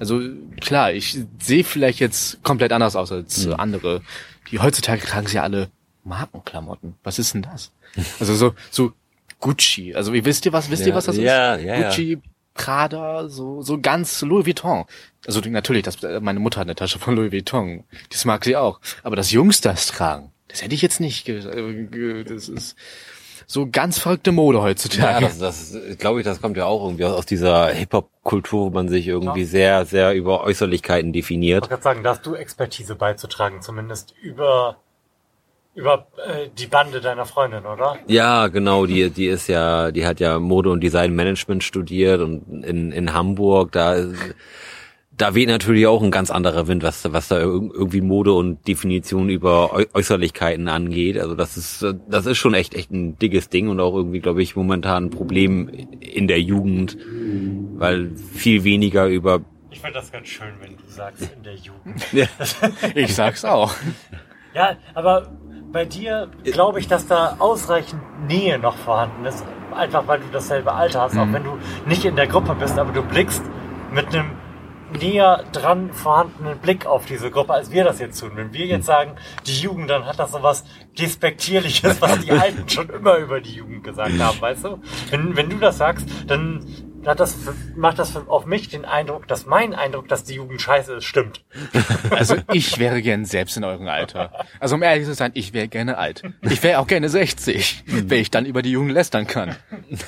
Also klar, ich sehe vielleicht jetzt komplett anders aus als Mhm. andere. Die heutzutage tragen sie ja alle Markenklamotten. Was ist denn das? Also so so Gucci. Also ihr wisst ihr was? Wisst ihr Ja, was das ja, ist? ja, ja. Gucci, Prada, so so ganz Louis Vuitton. Also natürlich, das, meine Mutter hat eine Tasche von Louis Vuitton. Das mag sie auch. Aber das Jungs das tragen, das hätte ich jetzt nicht. Äh, das ist so ganz verrückte Mode Ja, heutzutage. das, das glaube ich, das kommt ja auch irgendwie aus, aus dieser Hip-Hop-Kultur, wo man sich irgendwie sehr, sehr über Äußerlichkeiten Ich definiert. wollte gerade sagen, da hast du Expertise beizutragen, zumindest über, über äh, die Bande deiner Freundin, oder? Ja, genau, die, die ist ja, die hat ja Mode- und Designmanagement studiert und in, in Hamburg, da, da weht natürlich auch ein ganz anderer Wind, was, was da irg- irgendwie Mode und Definition über Äu- Äußerlichkeiten angeht. Also das ist, das ist schon echt, echt ein dickes Ding und auch irgendwie, glaube ich, momentan ein Problem in der Jugend, weil viel weniger über Ich finde das ganz schön, wenn du sagst, in der Jugend. [LAUGHS] Ich sag's auch. Ja, aber bei dir glaube ich, dass da ausreichend Nähe noch vorhanden ist. Einfach weil du dasselbe Alter hast, auch wenn du nicht in der Gruppe bist, aber du blickst mit einem näher dran vorhandenen Blick auf diese Gruppe, als wir das jetzt tun. Wenn wir jetzt sagen, die Jugend, dann hat das so was Despektierliches, was die [LAUGHS] Alten schon immer über die Jugend gesagt haben, weißt du? Wenn, wenn du das sagst, dann hat das, macht das für, auf mich den Eindruck, dass mein Eindruck, dass die Jugend scheiße ist, stimmt. [LAUGHS] Also ich wäre gern selbst in eurem Alter. Also um ehrlich zu sein, ich wäre gerne alt. Ich wäre auch gerne 60, wenn ich dann über die Jugend lästern kann.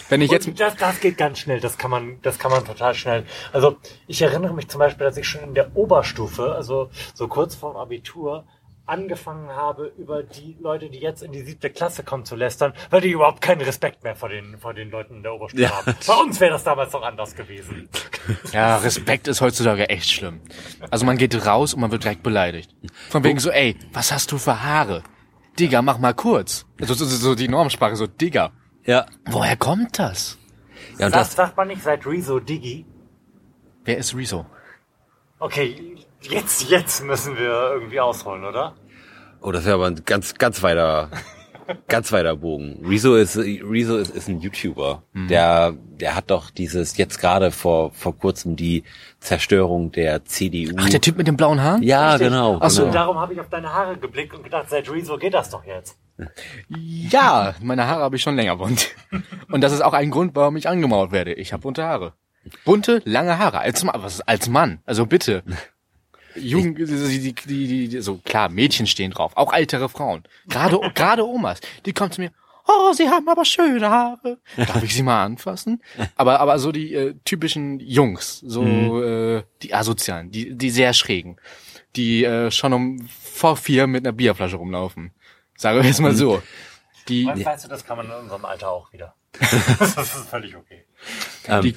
Wenn ich jetzt Und das, das geht ganz schnell, das kann man, das kann man total schnell. Also ich erinnere mich zum Beispiel, dass ich schon in der Oberstufe, also so kurz vorm Abitur, angefangen habe, über die Leute, die jetzt in die siebte Klasse kommen, zu lästern, weil die überhaupt keinen Respekt mehr vor den, vor den Leuten in der Oberstufe Ja. haben. Bei uns wäre das damals noch anders gewesen. [LAUGHS] Ja, Respekt ist heutzutage echt schlimm. Also man geht raus und man wird direkt beleidigt. Von wegen so, ey, was hast du für Haare? Digga, mach mal kurz. Also so, so, so die Normsprache, so Digga. ja, Woher kommt das? ja Das das, sagt man nicht seit Rezo Digi. Wer ist Rezo? Okay, jetzt, jetzt müssen wir irgendwie ausholen, oder? oh, das wäre aber ein ganz, ganz weiter, [LAUGHS] ganz weiter Bogen. Rezo ist, Rezo ist, ist ein YouTuber. Der, der hat doch dieses, jetzt gerade vor, vor kurzem die Zerstörung der CDU. Ach, der Typ mit den blauen Haaren? ja, Richtig. genau. Ach so, genau. Darum habe ich auf deine Haare geblickt und gedacht, seit Rezo geht das doch jetzt. Ja, meine Haare habe ich schon länger bunt. Und das ist auch ein Grund, warum ich angemauert werde. Ich habe bunte Haare. Bunte, lange Haare. Als, was, als Mann. Also bitte. Jugend, die, die, die, die, so klar, Mädchen stehen drauf. Auch ältere Frauen. Gerade, [LAUGHS] gerade Omas. Die kommen zu mir. Oh, Sie haben aber schöne Haare. Darf ich Sie mal anfassen? Aber, aber so die äh, typischen Jungs, so äh, die asozialen, die, die sehr schrägen, die äh, schon um vor vier mit einer Bierflasche rumlaufen. Sagen wir jetzt mal so. Die, Weißt du, das kann man in unserem Alter auch wieder. [LAUGHS] das ist völlig okay. Ähm, Die-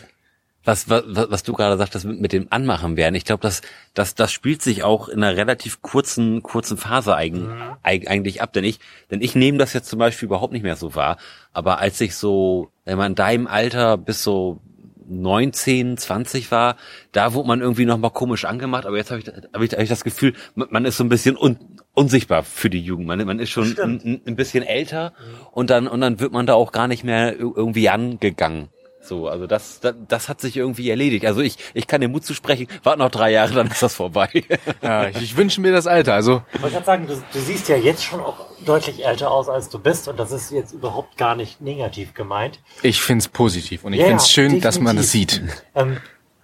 was, was, was du gerade sagtest mit, mit dem Anmachen werden, ich glaube, das, das, das spielt sich auch in einer relativ kurzen, kurzen Phase eigen, eig, eigentlich ab. Denn ich, denn ich nehme das jetzt zum Beispiel überhaupt nicht mehr so wahr. Aber als ich so, wenn man in deinem Alter bis so 19, 20 war, da wurde man irgendwie noch mal komisch angemacht, aber jetzt habe ich, hab ich, hab ich das Gefühl, man ist so ein bisschen un, unsichtbar für die Jugend. Man, man ist schon ein, ein- bisschen älter und dann und dann wird man da auch gar nicht mehr ir- irgendwie angegangen. So, also das, das, das hat sich irgendwie erledigt. Also ich, ich kann dir Mut zusprechen, warte noch drei Jahre, dann ist das vorbei. [LAUGHS] ja, ich, ich wünsche mir das Alter. Also Ich wollte gerade sagen, du, du siehst ja jetzt schon auch deutlich älter aus, als du bist. Und das ist jetzt überhaupt gar nicht negativ gemeint. ich find's positiv und ich Ja, find's schön, definitiv. dass man das sieht. Ähm,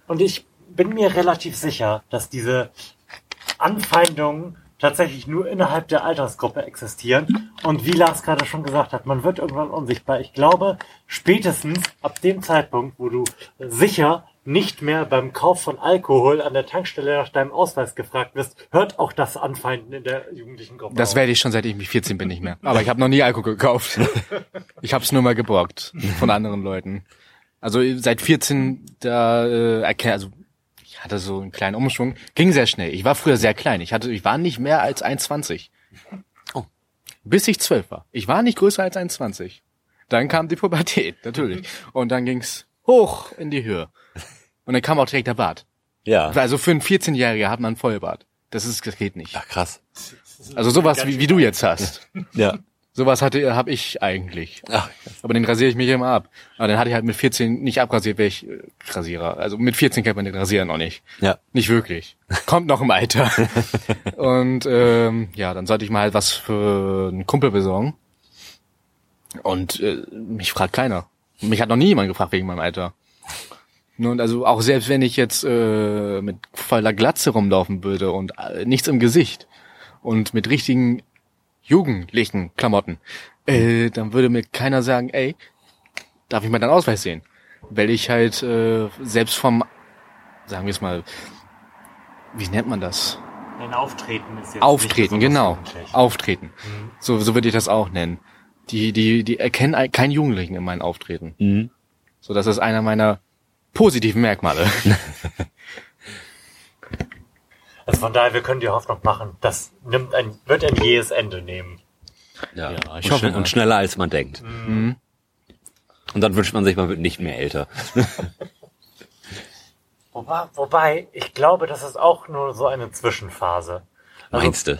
und ich bin mir relativ sicher, dass diese Anfeindungen tatsächlich nur innerhalb der Altersgruppe existieren. Und wie Lars gerade schon gesagt hat, man wird irgendwann unsichtbar. Ich glaube, spätestens ab dem Zeitpunkt, wo du sicher nicht mehr beim Kauf von Alkohol an der Tankstelle nach deinem Ausweis gefragt wirst, hört auch das Anfeinden in der jugendlichen Gruppe Das auf. werde ich schon seit ich mich 14 bin nicht mehr. Aber ich habe noch nie Alkohol gekauft. [LAUGHS] Ich habe es nur mal geborgt von anderen Leuten. Also seit 14 da äh, erkenne also hatte so einen kleinen Umschwung, ging sehr schnell. Ich war früher sehr klein. Ich hatte ich war nicht mehr als 1,20. Oh. Bis ich 12 war. Ich war nicht größer als 1,20. Dann kam die Pubertät, natürlich. [LAUGHS] Und dann ging's hoch in die Höhe. Und dann kam auch direkt der Bart. Ja. Also für einen 14-Jähriger hat man einen Vollbart. Das ist, das geht nicht. Ach, krass. Also sowas wie, wie du jetzt hast. Ja. Sowas hatte, habe ich eigentlich. Ach, Aber den rasiere ich mich immer ab. Aber dann hatte ich halt mit 14 nicht abrasiert, weil ich äh, Rasierer. Also mit 14 kennt man den Rasierer noch nicht. ja. Nicht wirklich. Kommt noch im Alter. [LAUGHS] Und ähm, ja, dann sollte ich mal halt was für einen Kumpel besorgen. Und äh, mich fragt keiner. Mich hat noch nie jemand gefragt wegen meinem Alter. Nun, also auch selbst wenn ich jetzt äh, mit voller Glatze rumlaufen würde und äh, nichts im Gesicht und mit richtigen jugendlichen Klamotten, äh, dann würde mir keiner sagen, ey, darf ich mal deinen Ausweis sehen? Weil ich halt äh, selbst vom, sagen wir es mal, wie nennt man das? Ein Auftreten ist jetzt Auftreten, nicht genau. Auftreten. So, so würde ich das auch nennen. Die, die, die erkennen ein- keinen Jugendlichen in meinem Auftreten. Mhm. So, das ist einer meiner positiven Merkmale. [LAUGHS] Also von daher, wir können die Hoffnung machen, das nimmt ein, wird ein jähes Ende nehmen. Ja, Ja, ich und, hoffe schnell, mal. und schneller als man denkt. Mhm. Und dann wünscht man sich, man wird nicht mehr älter. [LAUGHS] Wobei, wobei, ich glaube, das ist auch nur so eine Zwischenphase. Also Meinst du?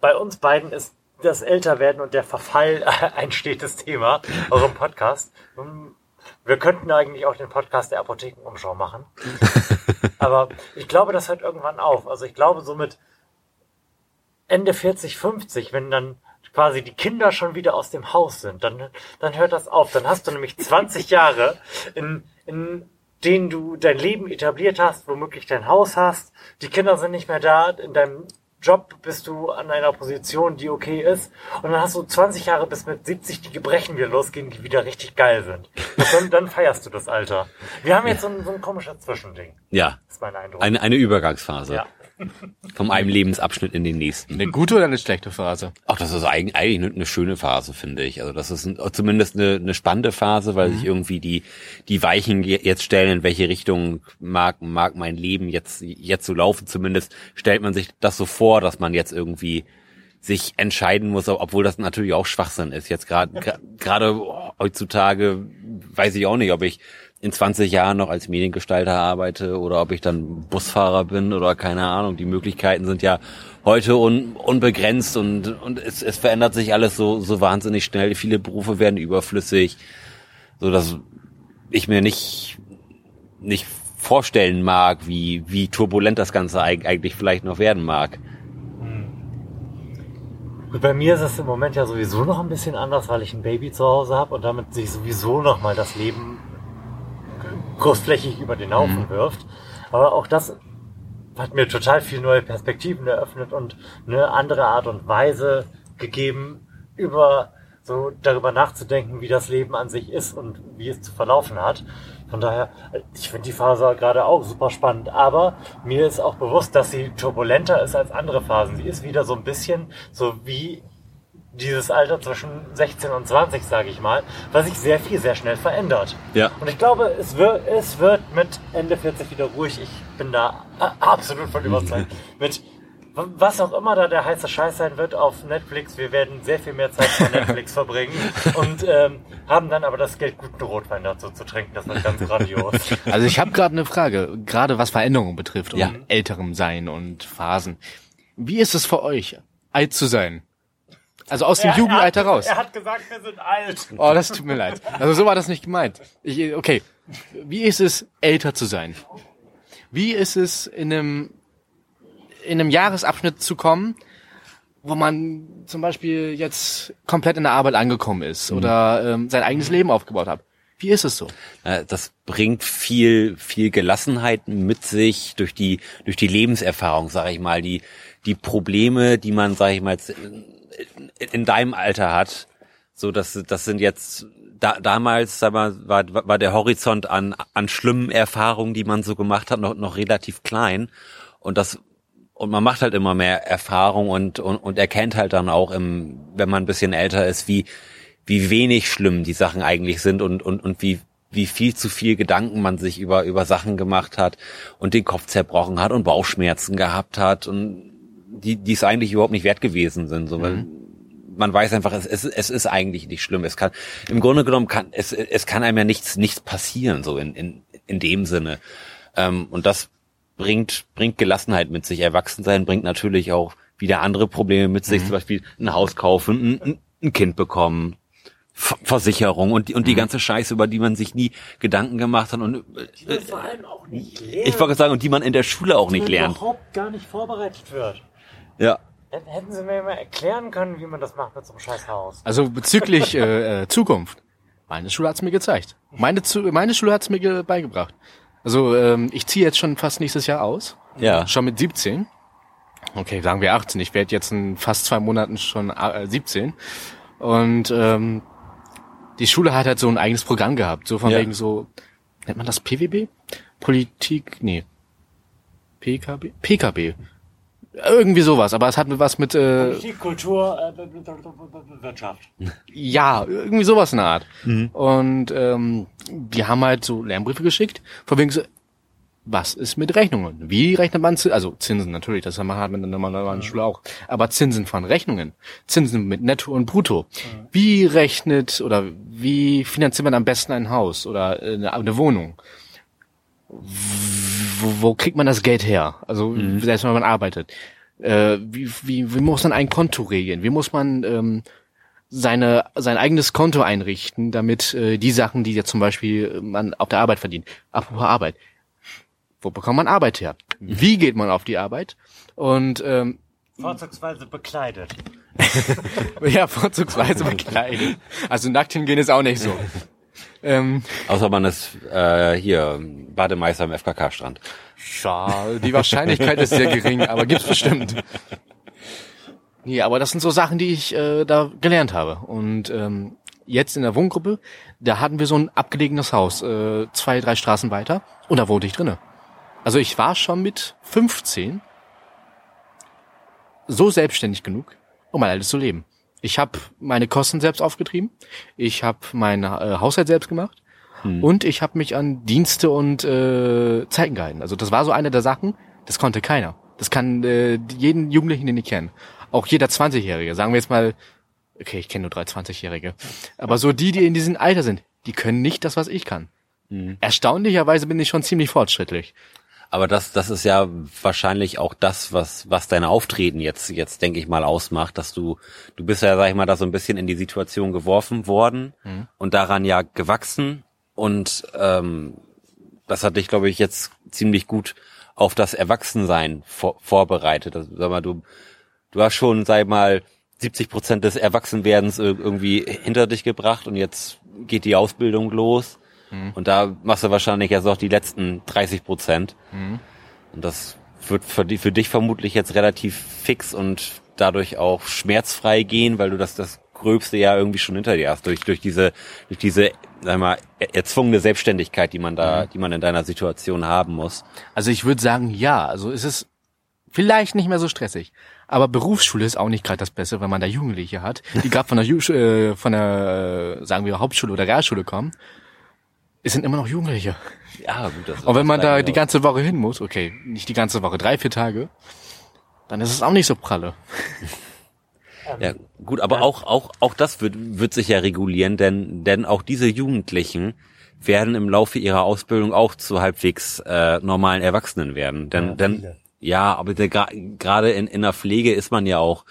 bei uns beiden ist das Älterwerden und der Verfall [LAUGHS] ein stetes Thema, eurem Podcast. Hm, Wir könnten eigentlich auch den Podcast der Apothekenumschau machen. [LAUGHS] Aber ich glaube, das hört irgendwann auf. Also ich glaube, so mit Ende 40, 50, wenn dann quasi die Kinder schon wieder aus dem Haus sind, dann, dann hört das auf. Dann hast du nämlich 20 [LAUGHS] Jahre, in, in denen du dein Leben etabliert hast, womöglich dein Haus hast. Die Kinder sind nicht mehr da. In deinem Job bist du an einer Position, die okay ist. Und dann hast du 20 Jahre bis mit 70 die Gebrechen wieder losgehen, die wieder richtig geil sind. Und dann, dann feierst du das Alter. Wir haben jetzt so ein, so ein komisches Zwischending. Ja. Das ist mein Eindruck. Eine, eine Übergangsphase. ja. Vom einem Lebensabschnitt in den nächsten. Eine gute oder eine schlechte Phase? Ach, das ist eigentlich, eine, schöne Phase, finde ich. Also das ist ein, zumindest eine, eine spannende Phase, weil sich irgendwie die, die Weichen je- jetzt stellen, in welche Richtung mag, mag mein Leben jetzt, jetzt so laufen. Zumindest stellt man sich das so vor, dass man jetzt irgendwie sich entscheiden muss, obwohl das natürlich auch Schwachsinn ist. Jetzt gerade gerade heutzutage weiß ich auch nicht, ob ich in 20 Jahren noch als Mediengestalter arbeite oder ob ich dann Busfahrer bin oder keine Ahnung. Die Möglichkeiten sind ja heute un, unbegrenzt und, und es, es verändert sich alles so, so wahnsinnig schnell. Viele Berufe werden überflüssig, so dass ich mir nicht, nicht vorstellen mag, wie, wie turbulent das Ganze eig- eigentlich vielleicht noch werden mag. Gut, bei mir ist es im Moment ja sowieso noch ein bisschen anders, weil ich ein Baby zu Hause habe und damit sich sowieso noch mal das Lem großflächig über den Haufen Mhm. wirft. Aber auch das hat mir total viel neue Perspektiven eröffnet und eine andere Art und Weise gegeben, über so darüber nachzudenken, wie das Leben an sich ist und wie es zu verlaufen hat. Von daher, ich finde die Phase gerade auch super spannend, aber mir ist auch bewusst, dass sie turbulenter ist als andere Phasen. Sie ist wieder so ein bisschen so wie dieses Alter zwischen 16 und 20, sage ich mal, was sich sehr viel, sehr schnell verändert. Ja. Und ich glaube, es wird, es wird mit Ende 40 wieder ruhig. Ich bin da a- absolut von überzeugt. [LAUGHS] mit was auch immer da der heiße Scheiß sein wird auf Netflix, wir werden sehr viel mehr Zeit vor Netflix [LAUGHS] verbringen und ähm, haben dann aber das Geld, guten Rotwein dazu zu trinken. Das wird ganz grandios. [LAUGHS] Also ich habe gerade eine Frage, gerade was Veränderungen betrifft und Ja. älterem Sein und Phasen. Wie ist es für euch, alt zu sein? Also aus dem Jugendalter er hat, raus. Er hat gesagt, wir sind alt. Oh, das tut mir leid. Also so war das nicht gemeint. Ich, okay. Wie ist es, älter zu sein? Wie ist es, in einem, in einem Jahresabschnitt zu kommen, wo man zum Beispiel jetzt komplett in der Arbeit angekommen ist oder ähm, sein eigenes Leben aufgebaut hat? Wie ist es so? Äh, Das bringt viel, viel Gelassenheit mit sich durch die, durch die Lebenserfahrung, sage ich mal, die, die Probleme, die man, sage ich mal, in, in deinem Alter hat. So, das, das sind jetzt, da, damals, sag mal, war, war der Horizont an, an schlimmen Erfahrungen, die man so gemacht hat, noch, noch relativ klein. Und das, und man macht halt immer mehr Erfahrung und, und, und erkennt halt dann auch im, wenn man ein bisschen älter ist, wie, wie wenig schlimm die Sachen eigentlich sind und, und, und wie, wie viel zu viel Gedanken man sich über, über Sachen gemacht hat und den Kopf zerbrochen hat und Bauchschmerzen gehabt hat und die, die es eigentlich überhaupt nicht wert gewesen sind, so, weil man weiß einfach, es, es, es ist eigentlich nicht schlimm. Es kann, im Grunde genommen kann, es, es kann einem ja nichts, nichts passieren, so in, in, in dem Sinne. Ähm, und das bringt, bringt Gelassenheit mit sich. Erwachsensein bringt natürlich auch wieder andere Probleme mit sich, zum Beispiel ein Haus kaufen, ein, ein, Kind bekommen, Ver- Versicherung und die, und die ganze Scheiße, über die man sich nie Gedanken gemacht hat und äh, vor allem auch nicht lernen. ich wollte sagen, und die man in der Schule auch nicht lernt. überhaupt gar nicht vorbereitet wird. Ja. Hätten- Hätten Sie mir mal erklären können, wie man das macht mit so einem scheiß Haus. Also bezüglich äh, äh, Zukunft. Meine Schule hat's mir gezeigt. Meine, Zu meine Schule hat's mir ge beigebracht. Also ähm, ich ziehe jetzt schon fast nächstes Jahr aus. Ja. Schon mit 17. Okay, sagen wir 18. Ich werde jetzt in fast zwei Monaten schon äh, 17. Und ähm, die Schule hat halt so ein eigenes Programm gehabt. So von Ja. wegen so, nennt man das PWB? Politik, nee. PKB? PKB. Irgendwie sowas, aber es hat was mit äh, Politik, Kultur, äh, Wirtschaft. [LAUGHS] ja, irgendwie sowas in der Art. Und ähm, die haben halt so Lernbriefe geschickt, von wegen so, was ist mit Rechnungen? Wie rechnet man Zinsen? Also Zinsen natürlich, das hat man in der normalen Schule auch. Aber Zinsen von Rechnungen, Zinsen mit Netto und Brutto. Wie rechnet oder wie finanziert man am besten ein Haus oder eine, eine Wohnung? Wo, wo kriegt man das Geld her? Also selbst wenn man arbeitet. Äh, wie, wie, wie muss man ein Konto regeln? Wie muss man ähm, seine, sein eigenes Konto einrichten, damit äh, die Sachen, die jetzt zum Beispiel man auf der Arbeit verdient, apropos Arbeit, wo bekommt man Arbeit her? Wie geht man auf die Arbeit? Und ähm, Vorzugsweise bekleidet. [LAUGHS] ja, vorzugsweise bekleidet. [LAUGHS] Also nackt hingehen ist auch nicht so. Ähm, Außer man ist äh, hier Bademeister am FKK-Strand. ja, die Wahrscheinlichkeit ist sehr gering, aber gibt's bestimmt. Nee, aber das sind so Sachen, die ich äh, da gelernt habe. Und ähm, jetzt in der Wohngruppe, da hatten wir so ein abgelegenes Haus, äh, zwei, drei Straßen weiter, und da wohnte ich drinne. Also ich war schon mit 15 so selbstständig genug, um mein altes zu leben. Ich habe meine Kosten selbst aufgetrieben, ich habe meinen äh, Haushalt selbst gemacht und ich habe mich an Dienste und äh, Zeiten gehalten. Also das war so eine der Sachen, das konnte keiner. Das kann äh, jeden Jugendlichen, den ich kenne. Auch jeder 20-Jährige, sagen wir jetzt mal, okay, ich kenne nur drei 20-Jährige, aber so die, die in diesem Alter sind, die können nicht das, was ich kann. Erstaunlicherweise bin ich schon ziemlich fortschrittlich. Aber das, das ist ja wahrscheinlich auch das, was, was dein Auftreten jetzt, jetzt denke ich mal ausmacht, dass du, du bist ja, sag ich mal, da so ein bisschen in die Situation geworfen worden und daran ja gewachsen. Und ähm, das hat dich, glaube ich, jetzt ziemlich gut auf das Erwachsensein vor, vorbereitet. Also, sag mal, du, du hast schon, sag ich mal, 70 Prozent des Erwachsenwerdens ir- irgendwie hinter dich gebracht und jetzt geht die Ausbildung los Mhm. Und da machst du wahrscheinlich jetzt auch die letzten 30 Prozent. Mhm. Und das wird für, die, für dich vermutlich jetzt relativ fix und dadurch auch schmerzfrei gehen, weil du das, das Gröbste ja irgendwie schon hinter dir hast, durch, durch diese, durch diese, sag mal, erzwungene Selbstständigkeit, die man da, mhm. die man in deiner Situation haben muss. Also ich würde sagen, ja, also ist es vielleicht nicht mehr so stressig. Aber Berufsschule ist auch nicht gerade das Beste, wenn man da Jugendliche hat, die [LAUGHS] gerade von der, Ju äh, von der, sagen wir, Hauptschule oder Realschule kommen. Es sind immer noch Jugendliche. Ja, gut. Das Und wenn man da die ganze Woche hin muss, okay, nicht die ganze Woche, drei, vier Tage, dann ist es auch nicht so pralle. Ja, gut, aber ja. auch, auch, auch das wird, wird sich ja regulieren, denn, denn auch diese Jugendlichen werden im Laufe ihrer Ausbildung auch zu halbwegs äh, normalen Erwachsenen werden. Denn, ja, denn ja, aber gerade in, in der Pflege ist man ja auch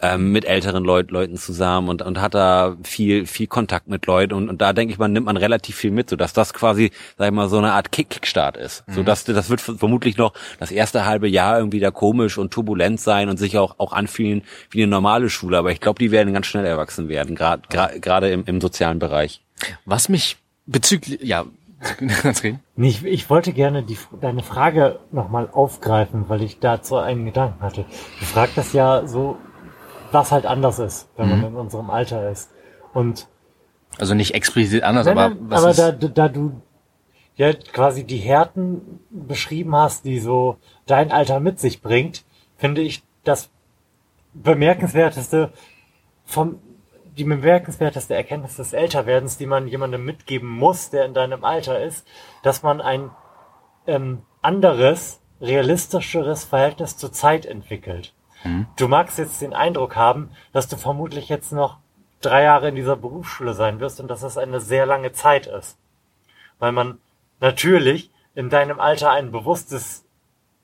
ähm, mit älteren Leut, Leuten zusammen und, und hat da viel, viel Kontakt mit Leuten und, und da denke ich, man nimmt man relativ viel mit, sodass das quasi, sag ich mal, so eine Art Kickstart ist. Mhm. So dass das wird vermutlich noch das erste halbe Jahr irgendwie da komisch und turbulent sein und sich auch, auch anfühlen wie eine normale Schule. Aber ich glaube, die werden ganz schnell erwachsen werden, gerade gerade im, im sozialen Bereich. Was mich bezüglich, ja, [LAUGHS] nee, ich, ich wollte gerne die, deine Frage nochmal aufgreifen, weil ich dazu einen Gedanken hatte. Du fragst das ja so was halt anders ist, wenn mhm. man in unserem Alter ist. Und also nicht explizit anders, nein, aber was aber da, da du ja quasi die Härten beschrieben hast, die so dein Alter mit sich bringt, finde ich das bemerkenswerteste vom die bemerkenswerteste Erkenntnis des Älterwerdens, die man jemandem mitgeben muss, der in deinem Alter ist, dass man ein ähm, anderes, realistischeres Verhältnis zur Zeit entwickelt. Mhm. Du magst jetzt den Eindruck haben, dass du vermutlich jetzt noch drei Jahre in dieser Berufsschule sein wirst und dass es eine sehr lange Zeit ist. Weil man natürlich in deinem Alter ein bewusstes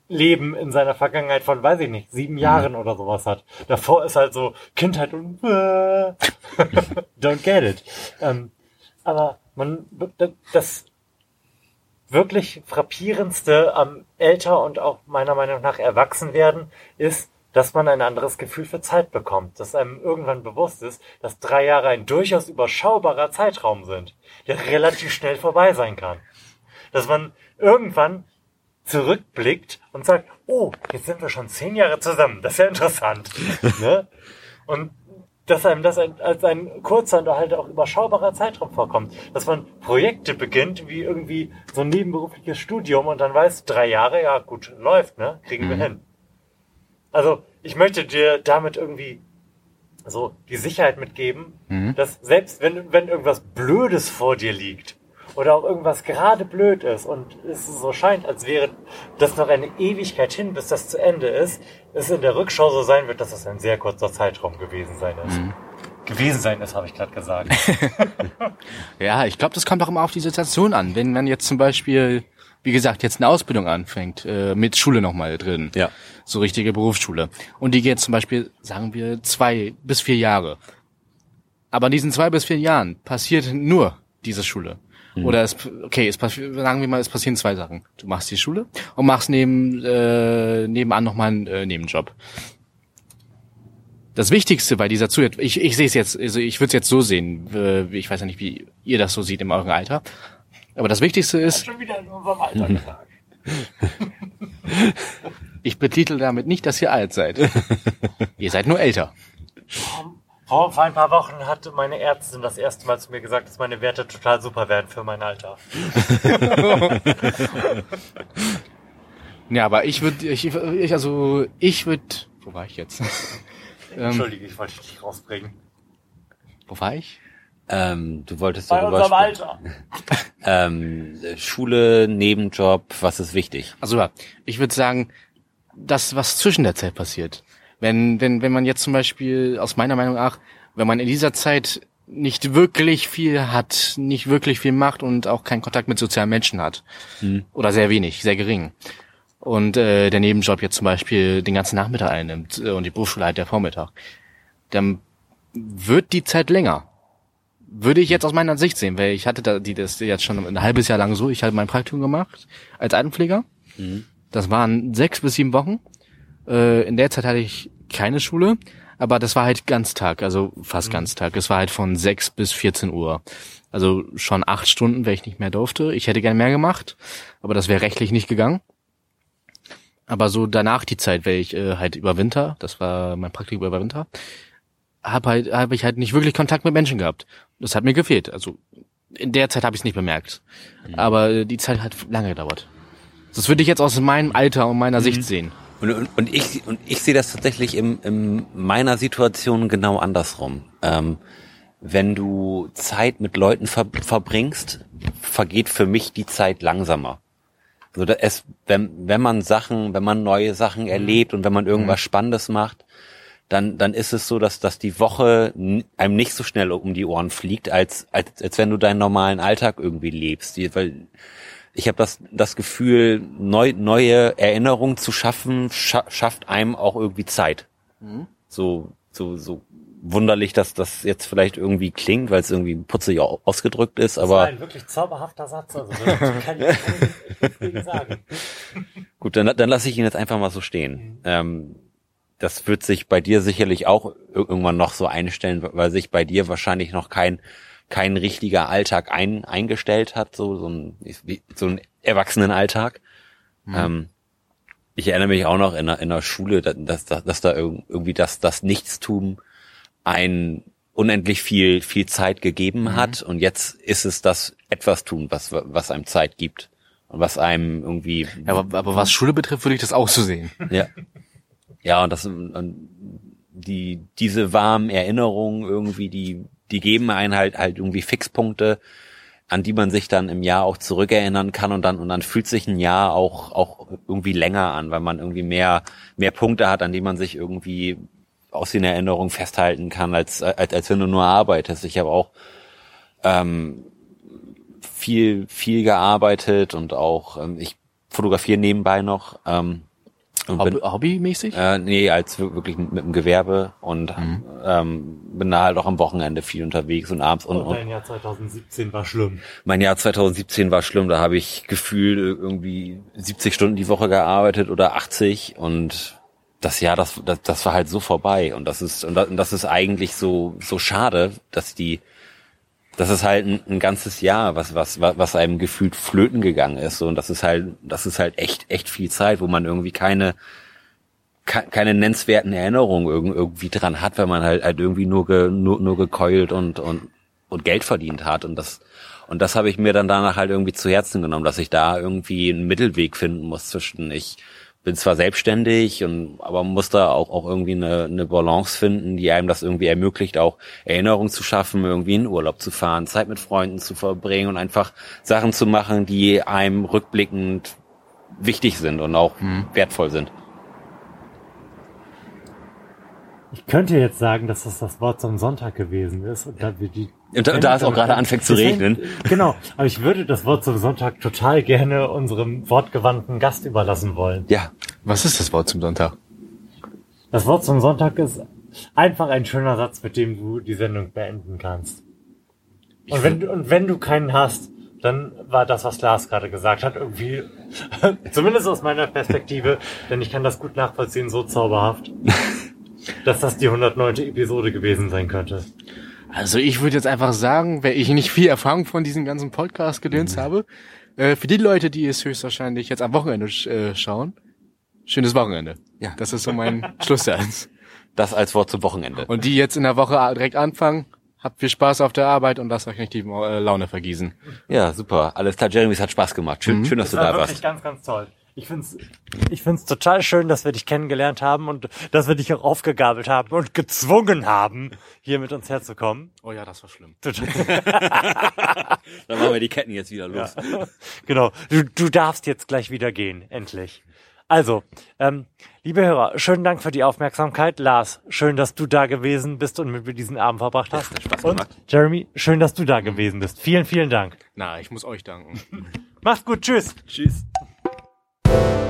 Leben in seiner Vergangenheit von, weiß ich nicht, sieben mhm. Jahren oder sowas hat. Davor ist halt so Kindheit und äh, [LAUGHS] don't get it. Ähm, aber man, das wirklich frappierendste am älter und auch meiner Meinung nach erwachsen werden ist, dass man ein anderes Gefühl für Zeit bekommt, dass einem irgendwann bewusst ist, dass drei Jahre ein durchaus überschaubarer Zeitraum sind, der relativ schnell vorbei sein kann. Dass man irgendwann zurückblickt und sagt, oh, jetzt sind wir schon zehn Jahre zusammen, das ist ja interessant. [LAUGHS] ne? Und dass einem das als ein kurzer und halt auch überschaubarer Zeitraum vorkommt. Dass man Projekte beginnt, wie irgendwie so ein nebenberufliches Studium und dann weiß, drei Jahre, ja gut, läuft, ne? Kriegen mhm. wir hin. Also ich möchte dir damit irgendwie so die Sicherheit mitgeben, mhm. dass selbst wenn, wenn irgendwas Blödes vor dir liegt oder auch irgendwas gerade blöd ist und es so scheint, als wäre das noch eine Ewigkeit hin, bis das zu Ende ist, es in der Rückschau so sein wird, dass es ein sehr kurzer Zeitraum gewesen sein ist. Mhm. Gewesen sein ist, habe ich gerade gesagt. [LAUGHS] ja, ich glaube, das kommt auch immer auf die Situation an. Wenn man jetzt zum Beispiel wie gesagt, jetzt eine Ausbildung anfängt, äh, mit Schule nochmal drin. Ja. So richtige Berufsschule. Und die geht zum Beispiel, sagen wir, zwei bis vier Jahre. Aber in diesen zwei bis vier Jahren passiert nur diese Schule. Mhm. Oder es, okay, es passiert, sagen wir mal, es passieren zwei Sachen. Du machst die Schule und machst neben, äh, nebenan nochmal einen äh, Nebenjob. Das Wichtigste bei dieser Zuhört, ich, ich sehe es jetzt, also ich würde es jetzt so sehen, äh, ich weiß ja nicht, wie ihr das so seht in eurem Alter, aber das Wichtigste ist. Schon wieder in unserem gesagt. [LAUGHS] ich betitel damit nicht, dass ihr alt seid. ihr seid nur älter. Vor, vor ein paar Wochen hat meine Ärztin das erste Mal zu mir gesagt, dass meine Werte total super wären für mein Alter. [LAUGHS] ja, aber ich würde, ich, ich, also ich würde, wo war ich jetzt? Entschuldige, ich wollte dich rausbringen. Wo war ich? Ähm, du wolltest Bei darüber unserem Alter. [LAUGHS] ähm, Schule, Nebenjob, was ist wichtig? Also ja, ich würde sagen, das, was zwischen der Zeit passiert. Wenn, wenn, wenn man jetzt zum Beispiel, aus meiner Meinung nach, wenn man in dieser Zeit nicht wirklich viel hat, nicht wirklich viel macht und auch keinen Kontakt mit sozialen Menschen hat. Hm. Oder sehr wenig, sehr gering. Und äh, der Nebenjob jetzt zum Beispiel den ganzen Nachmittag einnimmt äh, und die Berufsschule halt der Vormittag, dann wird die Zeit länger. Würde ich jetzt aus meiner Sicht sehen, weil ich hatte da die das jetzt schon ein halbes Jahr lang so. Ich hatte mein Praktikum gemacht als Altenpfleger. Mhm. Das waren sechs bis sieben Wochen. Äh, in der Zeit hatte ich keine Schule, Aber das war halt Ganztag, also fast mhm. Ganztag. Es war halt von 6 bis 14 Uhr. Also schon acht Stunden, weil ich nicht mehr durfte. Ich hätte gern mehr gemacht, aber das wäre rechtlich nicht gegangen. Aber so danach die Zeit, weil ich äh, halt über Winter, das war mein Praktikum über Winter, habe halt, hab ich halt nicht wirklich Kontakt mit Menschen gehabt. Das hat mir gefehlt. Also in der Zeit habe ich es nicht bemerkt. Mhm. Aber die Zeit hat lange gedauert. Das würde ich jetzt aus meinem Alter und meiner mhm. Sicht sehen. Und, und, und ich und ich sehe das tatsächlich in, in meiner Situation genau andersrum. Ähm, wenn du Zeit mit Leuten ver verbringst, vergeht für mich die Zeit langsamer. So, dass es, wenn, wenn man Sachen, wenn man neue Sachen erlebt und wenn man irgendwas mhm. Spannendes macht, dann, dann ist es so, dass, dass die Woche einem nicht so schnell um die Ohren fliegt, als, als, als wenn du deinen normalen Alltag irgendwie lebst. Die, weil ich habe das, das Gefühl, neu, neue Erinnerungen zu schaffen, scha schafft einem auch irgendwie Zeit. Mhm. So, so, so wunderlich, dass das jetzt vielleicht irgendwie klingt, weil es irgendwie putzig ausgedrückt ist, aber. Das ist ein wirklich zauberhafter Satz, also kann ich [LAUGHS] sagen. Gut, dann, dann lasse ich ihn jetzt einfach mal so stehen. Mhm. Ähm, das wird sich bei dir sicherlich auch irgendwann noch so einstellen, weil sich bei dir wahrscheinlich noch kein kein richtiger Alltag ein, eingestellt hat, so so ein so ein Erwachsenenalltag. Mhm. Ähm, ich erinnere mich auch noch in der, in der Schule, dass, dass, dass da irgendwie das das Nichtstun ein unendlich viel viel Zeit gegeben mhm. hat und jetzt ist es das etwas tun, was was einem Zeit gibt und was einem irgendwie. Ja, aber, aber was Schule betrifft, würde ich das auch so sehen. Ja. Ja, und das und die diese warmen Erinnerungen irgendwie, die die geben einen halt halt irgendwie Fixpunkte, an die man sich dann im Jahr auch zurückerinnern kann und dann und dann fühlt sich ein Jahr auch auch irgendwie länger an, weil man irgendwie mehr mehr Punkte hat, an die man sich irgendwie aus den Erinnerungen festhalten kann, als als, als wenn du nur arbeitest. Ich habe auch ähm, viel viel gearbeitet und auch ähm, ich fotografiere nebenbei noch. Ähm, Hobby, hobbymäßig? Äh, nee, als wirklich mit dem Gewerbe und mhm. ähm, bin da halt auch am Wochenende viel unterwegs und abends. Und, und dein Jahr 2017 war schlimm. Mein Jahr 2017 war schlimm. Da habe ich gefühlt irgendwie 70 Stunden die Woche gearbeitet oder 80 und das Jahr, das, das, das war halt so vorbei und das ist und das, und das ist eigentlich so so schade, dass die das ist halt ein, ein ganzes Jahr, was, was, was einem gefühlt flöten gegangen ist. Und das ist halt, das ist halt echt, echt viel Zeit, wo man irgendwie keine, keine nennenswerten Erinnerungen irgendwie dran hat, weil man halt, halt irgendwie nur, ge, nur, nur gekeult und, und, und Geld verdient hat. Und das, und das habe ich mir dann danach halt irgendwie zu Herzen genommen, dass ich da irgendwie einen Mittelweg finden muss zwischen ich bin zwar selbstständig und aber muss da auch, auch irgendwie eine, eine Balance finden, die einem das irgendwie ermöglicht, auch Erinnerungen zu schaffen, irgendwie in Urlaub zu fahren, Zeit mit Freunden zu verbringen und einfach Sachen zu machen, die einem rückblickend wichtig sind und auch mhm. wertvoll sind. Ich könnte jetzt sagen, dass das das Wort zum Sonntag gewesen ist und da wir die und da, da es auch gerade anfängt zu regnen. Genau, aber ich würde das Wort zum Sonntag total gerne unserem wortgewandten Gast überlassen wollen. Ja. Was ist das Wort zum Sonntag? Das Wort zum Sonntag ist einfach ein schöner Satz, mit dem du die Sendung beenden kannst. Und wenn, du, und wenn du keinen hast, dann war das, was Lars gerade gesagt hat, irgendwie, [LAUGHS] zumindest aus meiner Perspektive, denn ich kann das gut nachvollziehen, so zauberhaft, [LAUGHS] dass das die 109. Episode gewesen sein könnte. Also ich würde jetzt einfach sagen, weil ich nicht viel Erfahrung von diesem ganzen Podcast gedöns mhm. habe, äh, für die Leute, die es höchstwahrscheinlich jetzt am Wochenende äh, schauen, schönes Wochenende. Ja. Das ist so mein [LAUGHS] Schlusssatz. Das als Wort zum Wochenende. Und die jetzt in der Woche direkt anfangen, habt viel Spaß auf der Arbeit und lasst euch nicht die äh, Laune vergießen. Ja, super. Alles klar, Jeremy, es hat Spaß gemacht. Schön, mhm. schön dass das du da warst. Ganz, ganz toll. Ich find's, ich find's total schön, dass wir dich kennengelernt haben und dass wir dich auch aufgegabelt haben und gezwungen haben, hier mit uns herzukommen. Oh ja, das war schlimm. [LAUGHS] Dann machen wir die Ketten jetzt wieder los. Ja. Genau. Du, du darfst jetzt gleich wieder gehen, endlich. Also, ähm, liebe Hörer, schönen Dank für die Aufmerksamkeit. Lars, schön, dass du da gewesen bist und mit mir diesen Abend verbracht hast. Ja, Spaß gemacht. Und Jeremy, schön, dass du da gewesen bist. Vielen, vielen Dank. Na, ich muss euch danken. Macht's gut, tschüss. Tschüss. thank you